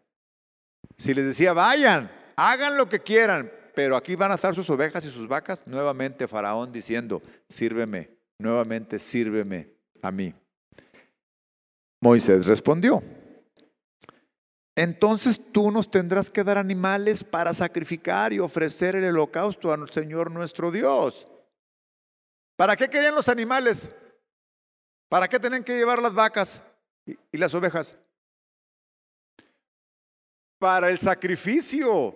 Si les decía, vayan, hagan lo que quieran, pero aquí van a estar sus ovejas y sus vacas, nuevamente Faraón diciendo, sírveme, nuevamente sírveme a mí. Moisés respondió, entonces tú nos tendrás que dar animales para sacrificar y ofrecer el holocausto al Señor nuestro Dios. ¿Para qué querían los animales? ¿Para qué tenían que llevar las vacas y, las ovejas? Para el sacrificio.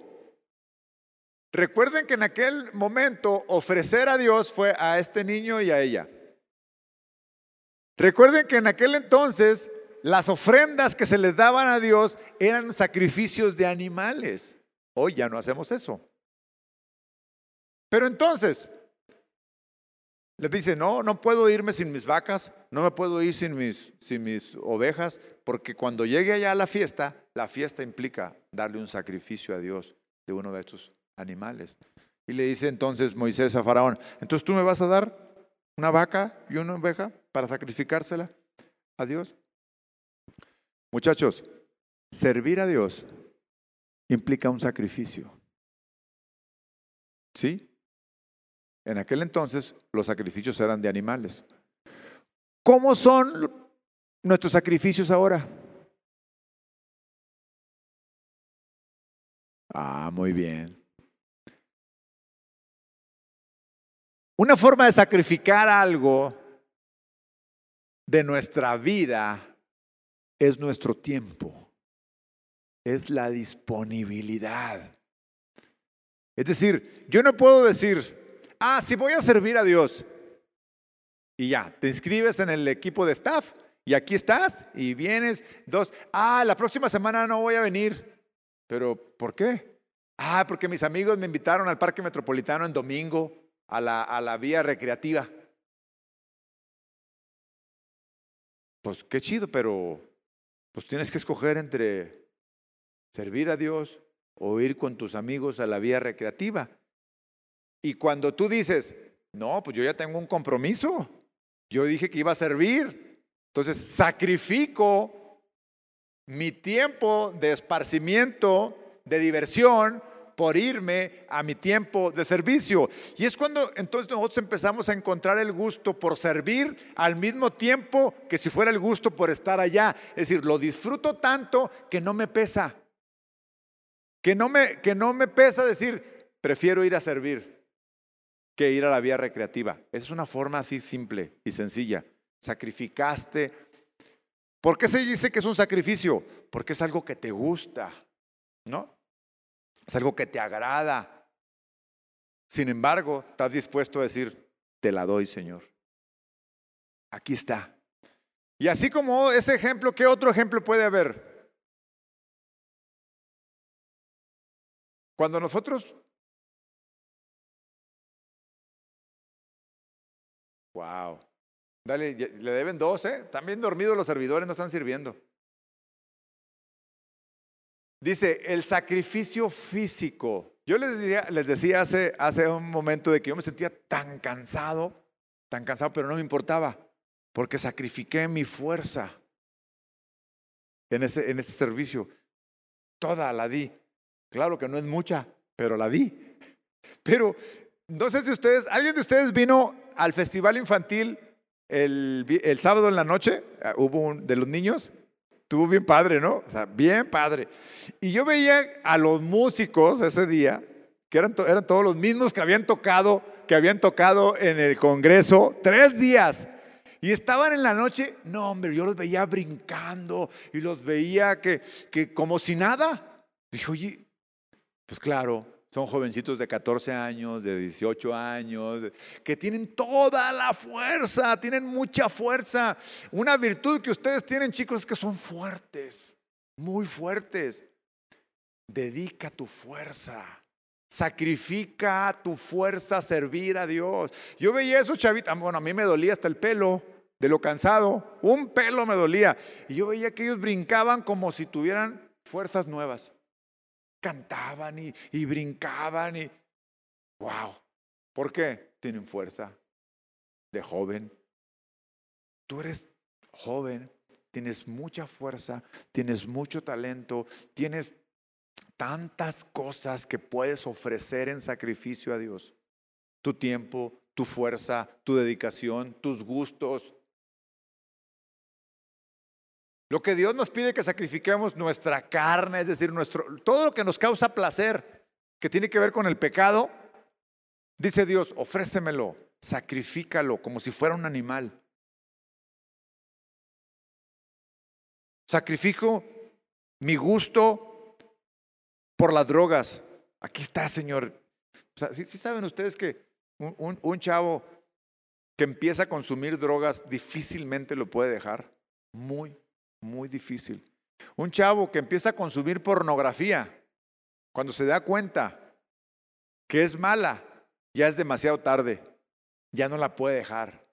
Recuerden que en aquel momento ofrecer a Dios fue a este niño y a ella. Recuerden que en aquel entonces las ofrendas que se les daban a Dios eran sacrificios de animales. Hoy ya no hacemos eso. Pero entonces, les dice, no, no puedo irme sin mis vacas, no me puedo ir sin mis, sin mis ovejas, porque cuando llegue allá a la fiesta, la fiesta implica darle un sacrificio a Dios de uno de estos animales. Y le dice entonces Moisés a Faraón, entonces tú me vas a dar una vaca y una oveja para sacrificársela a Dios. Muchachos, servir a Dios implica un sacrificio. ¿Sí? En aquel entonces los sacrificios eran de animales. ¿Cómo son nuestros sacrificios ahora? Ah, muy bien. Una forma de sacrificar algo de nuestra vida es nuestro tiempo, es la disponibilidad. Es decir, yo no puedo decir, ah, si voy a servir a Dios, y ya, te inscribes en el equipo de staff y aquí estás y vienes, dos, ah, la próxima semana no voy a venir, pero ¿por qué? Ah, porque mis amigos me invitaron al Parque Metropolitano en domingo a la, a la vía recreativa. Pues qué chido, pero pues tienes que escoger entre servir a Dios o ir con tus amigos a la vía recreativa. Y cuando tú dices, no, pues yo ya tengo un compromiso, Yo dije que iba a servir. Entonces sacrifico mi tiempo de esparcimiento, de diversión, por irme a mi tiempo de servicio. Y es cuando entonces nosotros empezamos a encontrar el gusto por servir al mismo tiempo que si fuera el gusto por estar allá. Es decir, lo disfruto tanto que no me pesa. Que no me, que no me pesa decir, prefiero ir a servir que ir a la vía recreativa. Esa es una forma así simple y sencilla. Sacrificaste. ¿Por qué se dice que es un sacrificio? Porque es algo que te gusta, ¿no? Es algo que te agrada. Sin embargo, estás dispuesto a decir, te la doy, Señor. Aquí está. Y así como ese ejemplo, ¿qué otro ejemplo puede haber? Cuando nosotros... Wow. Dale, le deben dos, ¿eh? Están bien dormidos los servidores, no están sirviendo. Dice, el sacrificio físico. Yo les decía, les decía hace, hace un momento de que yo me sentía tan cansado, tan cansado, pero no me importaba, porque sacrifiqué mi fuerza en ese, en este servicio. Toda la di. Claro que no es mucha, pero la di. Pero no sé si ustedes, ¿alguien de ustedes vino al festival infantil el, el sábado en la noche? Ah, hubo un de los niños. Estuvo bien padre, ¿no? O sea, bien padre. Y yo veía a los músicos ese día, que eran, eran todos los mismos que habían tocado, que habían tocado en el Congreso tres días. Y estaban en la noche, no hombre, yo los veía brincando y los veía que, que como si nada. Dije, oye, pues claro, son jovencitos de 14 años, de 18 años, que tienen toda la fuerza, tienen mucha fuerza. Una virtud que ustedes tienen, chicos, es que son fuertes, muy fuertes. Dedica tu fuerza. Sacrifica tu fuerza a servir a Dios. Yo veía eso, chavita. Bueno, a mí me dolía hasta el pelo de lo cansado. Un pelo me dolía. Y yo veía que ellos brincaban como si tuvieran fuerzas nuevas cantaban y, brincaban y, wow, ¿por qué? Tienen fuerza de joven. Tú eres joven, tienes mucha fuerza, tienes mucho talento, tienes tantas cosas que puedes ofrecer en sacrificio a Dios. Tu tiempo, tu fuerza, tu dedicación, tus gustos, lo que Dios nos pide que sacrifiquemos nuestra carne, es decir, nuestro, todo lo que nos causa placer, que tiene que ver con el pecado, dice Dios, ofrécemelo, sacrifícalo como si fuera un animal. Sacrifico mi gusto por las drogas. Aquí está, Señor. Si saben ustedes que un, un chavo que empieza a consumir drogas difícilmente lo puede dejar? Muy, muy difícil. Un chavo que empieza a consumir pornografía, cuando se da cuenta que es mala, ya es demasiado tarde, ya no la puede dejar.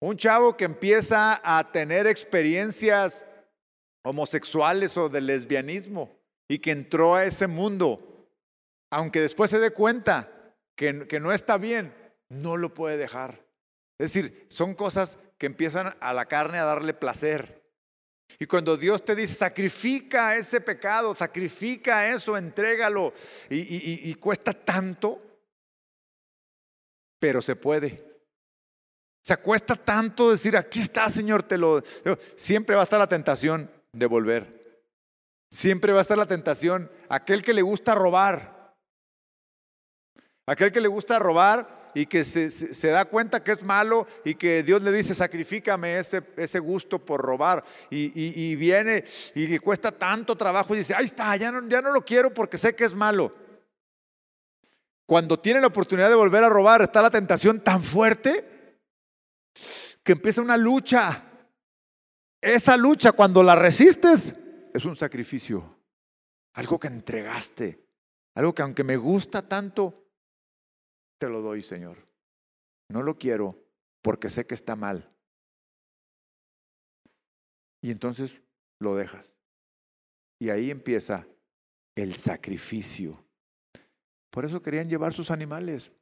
Un chavo que empieza a tener experiencias homosexuales o de lesbianismo y que entró a ese mundo, aunque después se dé cuenta que, que no está bien, no lo puede dejar. Es decir, son cosas que empiezan a la carne a darle placer. Y cuando Dios te dice, sacrifica ese pecado, sacrifica eso, entrégalo, y, cuesta tanto, pero se puede. Se cuesta tanto decir, aquí está, Señor, te lo... Siempre va a estar la tentación de volver. Siempre va a estar la tentación. Aquel que le gusta robar. Aquel que le gusta robar y que se, da cuenta que es malo y que Dios le dice, sacrifícame ese, ese gusto por robar. Y, viene y le cuesta tanto trabajo y dice, ahí está, ya no, ya no lo quiero porque sé que es malo. Cuando tiene la oportunidad de volver a robar, está la tentación tan fuerte que empieza una lucha. Esa lucha, cuando la resistes, es un sacrificio. Algo que entregaste. Algo que aunque me gusta tanto, te lo doy, Señor. No lo quiero porque sé que está mal. Y entonces lo dejas. Y ahí empieza el sacrificio. Por eso querían llevar sus animales.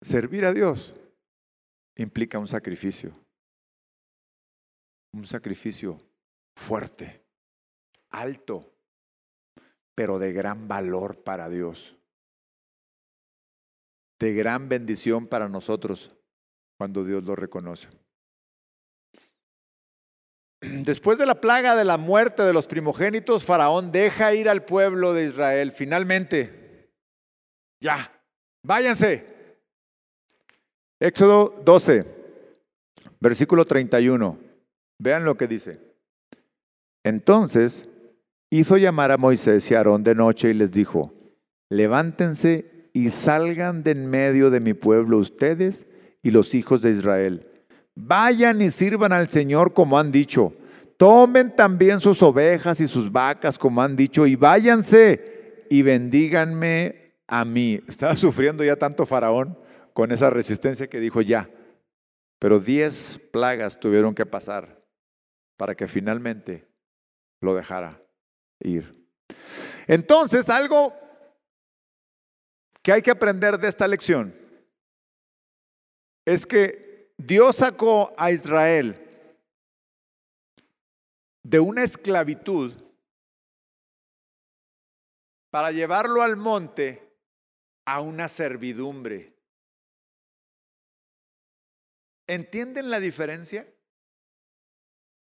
Servir a Dios implica un sacrificio. Un sacrificio fuerte, alto, pero de gran valor para Dios. De gran bendición para nosotros cuando Dios lo reconoce. Después de la plaga de la muerte de los primogénitos, Faraón deja ir al pueblo de Israel. Finalmente, ya, váyanse. Éxodo 12, versículo 31. Vean lo que dice. Entonces hizo llamar a Moisés y a Aarón de noche y les dijo, levántense y salgan de en medio de mi pueblo ustedes y los hijos de Israel. Vayan y sirvan al Señor como han dicho. Tomen también sus ovejas y sus vacas como han dicho y váyanse y bendíganme a mí. Estaba sufriendo ya tanto Faraón con esa resistencia que dijo ya. Pero diez plagas tuvieron que pasar para que finalmente lo dejara ir. Entonces, algo que hay que aprender de esta lección es que Dios sacó a Israel de una esclavitud para llevarlo al monte a una servidumbre. ¿Entienden la diferencia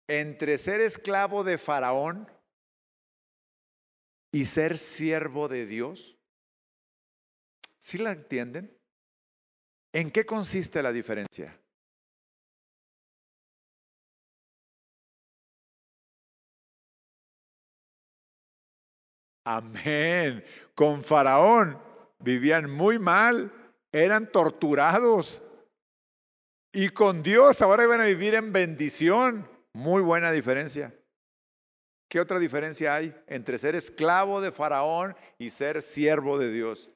entre ser esclavo de Faraón y ser siervo de Dios? ¿Sí la entienden? ¿En qué consiste la diferencia? Amén. Con Faraón vivían muy mal, eran torturados. Y con Dios ahora van a vivir en bendición. Muy buena diferencia. ¿Qué otra diferencia hay entre ser esclavo de Faraón y ser siervo de Dios?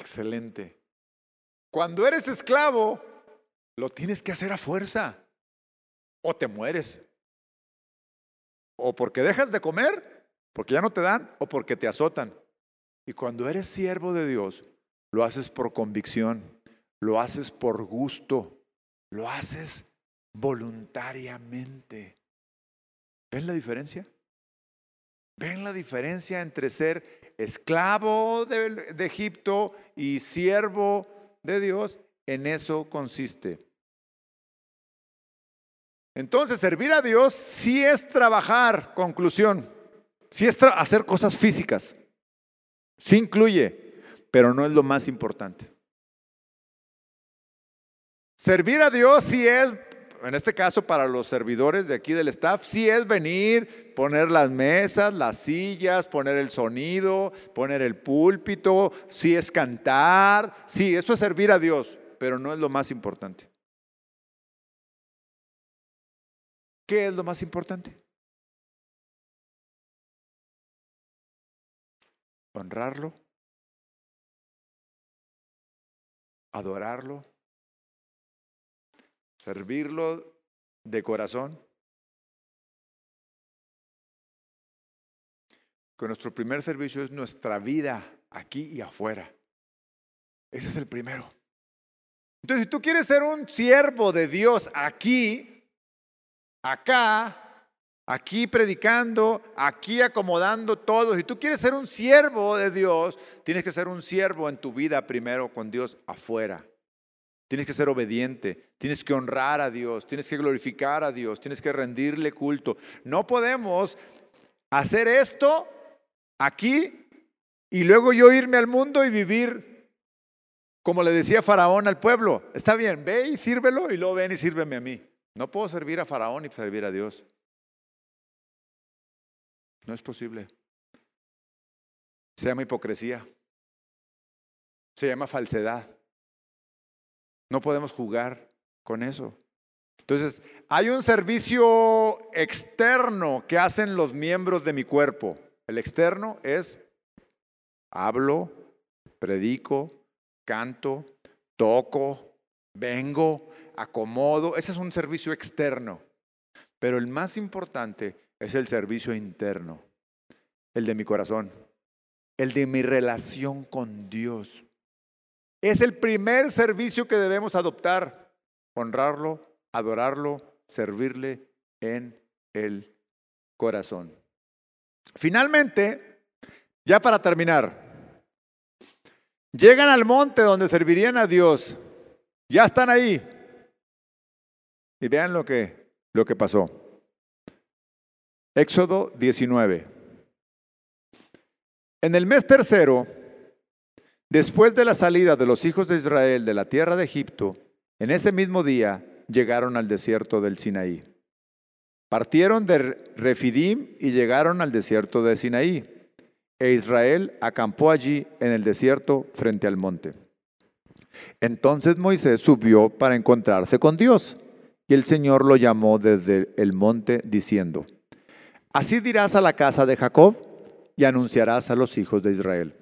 Excelente. Cuando eres esclavo, lo tienes que hacer a fuerza. O te mueres. O porque dejas de comer, porque ya no te dan, o porque te azotan. Y cuando eres siervo de Dios, lo haces por convicción, lo haces por gusto, lo haces voluntariamente. ¿Ven la diferencia? ¿Ven la diferencia entre ser esclavo de, Egipto y siervo de Dios? En eso consiste. Entonces, servir a Dios sí es trabajar, conclusión, sí es hacer cosas físicas, sí incluye, pero no es lo más importante. Servir a Dios sí es, en este caso para los servidores de aquí del staff, sí es venir, poner las mesas, las sillas, poner el sonido, poner el púlpito, sí es cantar, sí, eso es servir a Dios, pero no es lo más importante. ¿Qué es lo más importante? Honrarlo, adorarlo, servirlo de corazón. Que nuestro primer servicio es nuestra vida aquí y afuera. Ese es el primero. Entonces, si tú quieres ser un siervo de Dios aquí, acá, aquí predicando, aquí acomodando todo. Si tú quieres ser un siervo de Dios, tienes que ser un siervo en tu vida primero con Dios afuera. Tienes que ser obediente, tienes que honrar a Dios, tienes que glorificar a Dios, tienes que rendirle culto. No podemos hacer esto aquí y luego yo irme al mundo y vivir como le decía Faraón al pueblo. Está bien, ve y sírvelo y luego ven y sírveme a mí. No puedo servir a Faraón y servir a Dios. No es posible. Se llama hipocresía. Se llama falsedad. No podemos jugar con eso. Entonces, hay un servicio externo que hacen los miembros de mi cuerpo. El externo es hablo, predico, canto, toco, vengo, acomodo, ese es un servicio externo. Pero el más importante es el servicio interno. el de mi corazón, el de mi relación con Dios. Es el primer servicio que debemos adoptar, honrarlo, adorarlo, servirle en el corazón. Finalmente, ya para terminar, llegan al monte donde servirían a Dios. Ya están ahí. Y vean lo que, lo que pasó. Éxodo 19. En el mes tercero, después de la salida de los hijos de Israel de la tierra de Egipto, en ese mismo día llegaron al desierto del Sinaí. Partieron de Refidim y llegaron al desierto de Sinaí. E Israel acampó allí en el desierto frente al monte. Entonces Moisés subió para encontrarse con Dios. Y el Señor lo llamó desde el monte diciendo, Así dirás a la casa de Jacob y anunciarás a los hijos de Israel.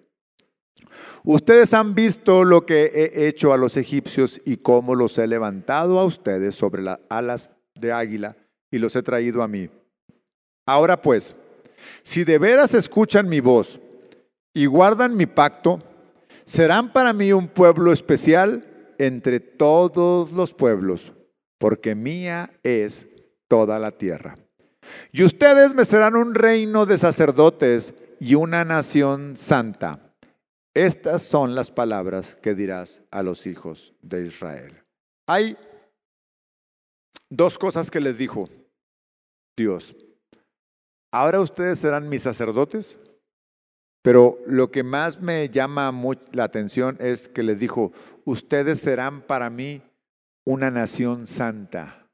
Ustedes han visto lo que he hecho a los egipcios y cómo los he levantado a ustedes sobre las alas de águila y los he traído a mí. Ahora pues, si de veras escuchan mi voz y guardan mi pacto, serán para mí un pueblo especial entre todos los pueblos, porque mía es toda la tierra. Y ustedes me serán un reino de sacerdotes y una nación santa. Estas son las palabras que dirás a los hijos de Israel. Hay dos cosas que les dijo Dios. Ahora ustedes serán mis sacerdotes, pero lo que más me llama la atención es que les dijo, ustedes serán para mí una nación santa.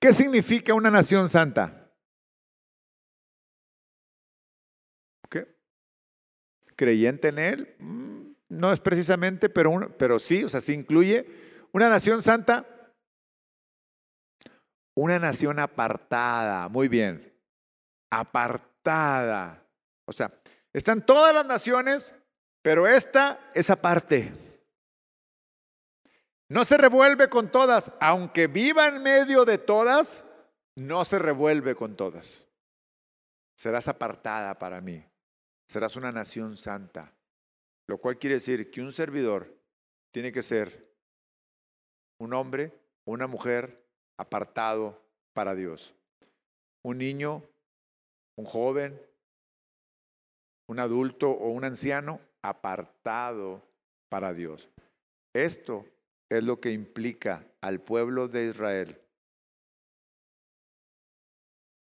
¿Qué significa una nación santa? ¿Creyente en Él? Mm, no es precisamente, pero, pero sí, o sea, sí incluye. Una nación santa una nación apartada, muy bien, apartada. O sea, están todas las naciones, pero esta es aparte. No se revuelve con todas, aunque viva en medio de todas, no se revuelve con todas. Serás apartada para mí, serás una nación santa, lo cual quiere decir que un servidor tiene que ser un hombre, una mujer apartado para Dios. Un niño, un joven, un adulto o un anciano apartado para Dios. Esto es lo que implica al pueblo de Israel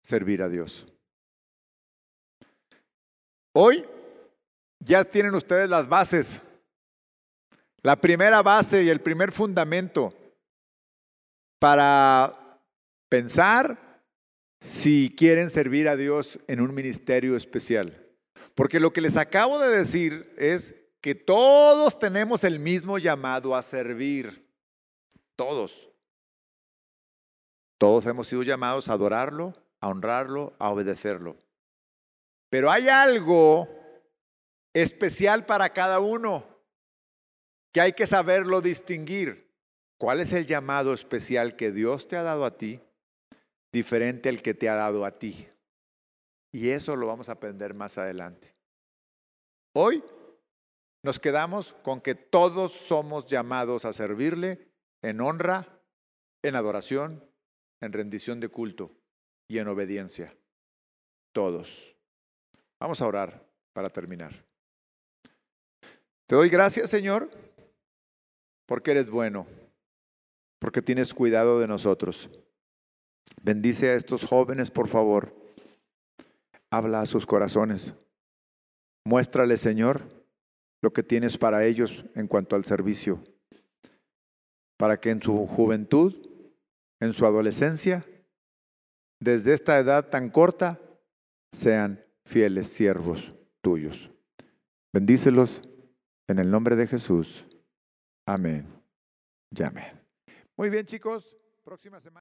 servir a Dios. Hoy ya tienen ustedes las bases, la primera base y el primer fundamento para pensar si quieren servir a Dios en un ministerio especial. Porque lo que les acabo de decir es que todos tenemos el mismo llamado a servir. Todos. Todos hemos sido llamados a adorarlo, a honrarlo, a obedecerlo. Pero hay algo especial para cada uno que hay que saberlo distinguir. ¿Cuál es el llamado especial que Dios te ha dado a ti, diferente al que te ha dado a ti? Y eso lo vamos a aprender más adelante. Hoy nos quedamos con que todos somos llamados a servirle en honra, en adoración, en rendición de culto y en obediencia. Todos. Vamos a orar para terminar. Te doy gracias, Señor, porque eres bueno porque tienes cuidado de nosotros. Bendice a estos jóvenes, por favor. Habla a sus corazones. Muéstrale, Señor, lo que tienes para ellos en cuanto al servicio, para que en su juventud, en su adolescencia, desde esta edad tan corta, sean fieles siervos tuyos. Bendícelos en el nombre de Jesús. Amén. Y amén. Muy bien, chicos. Próxima semana.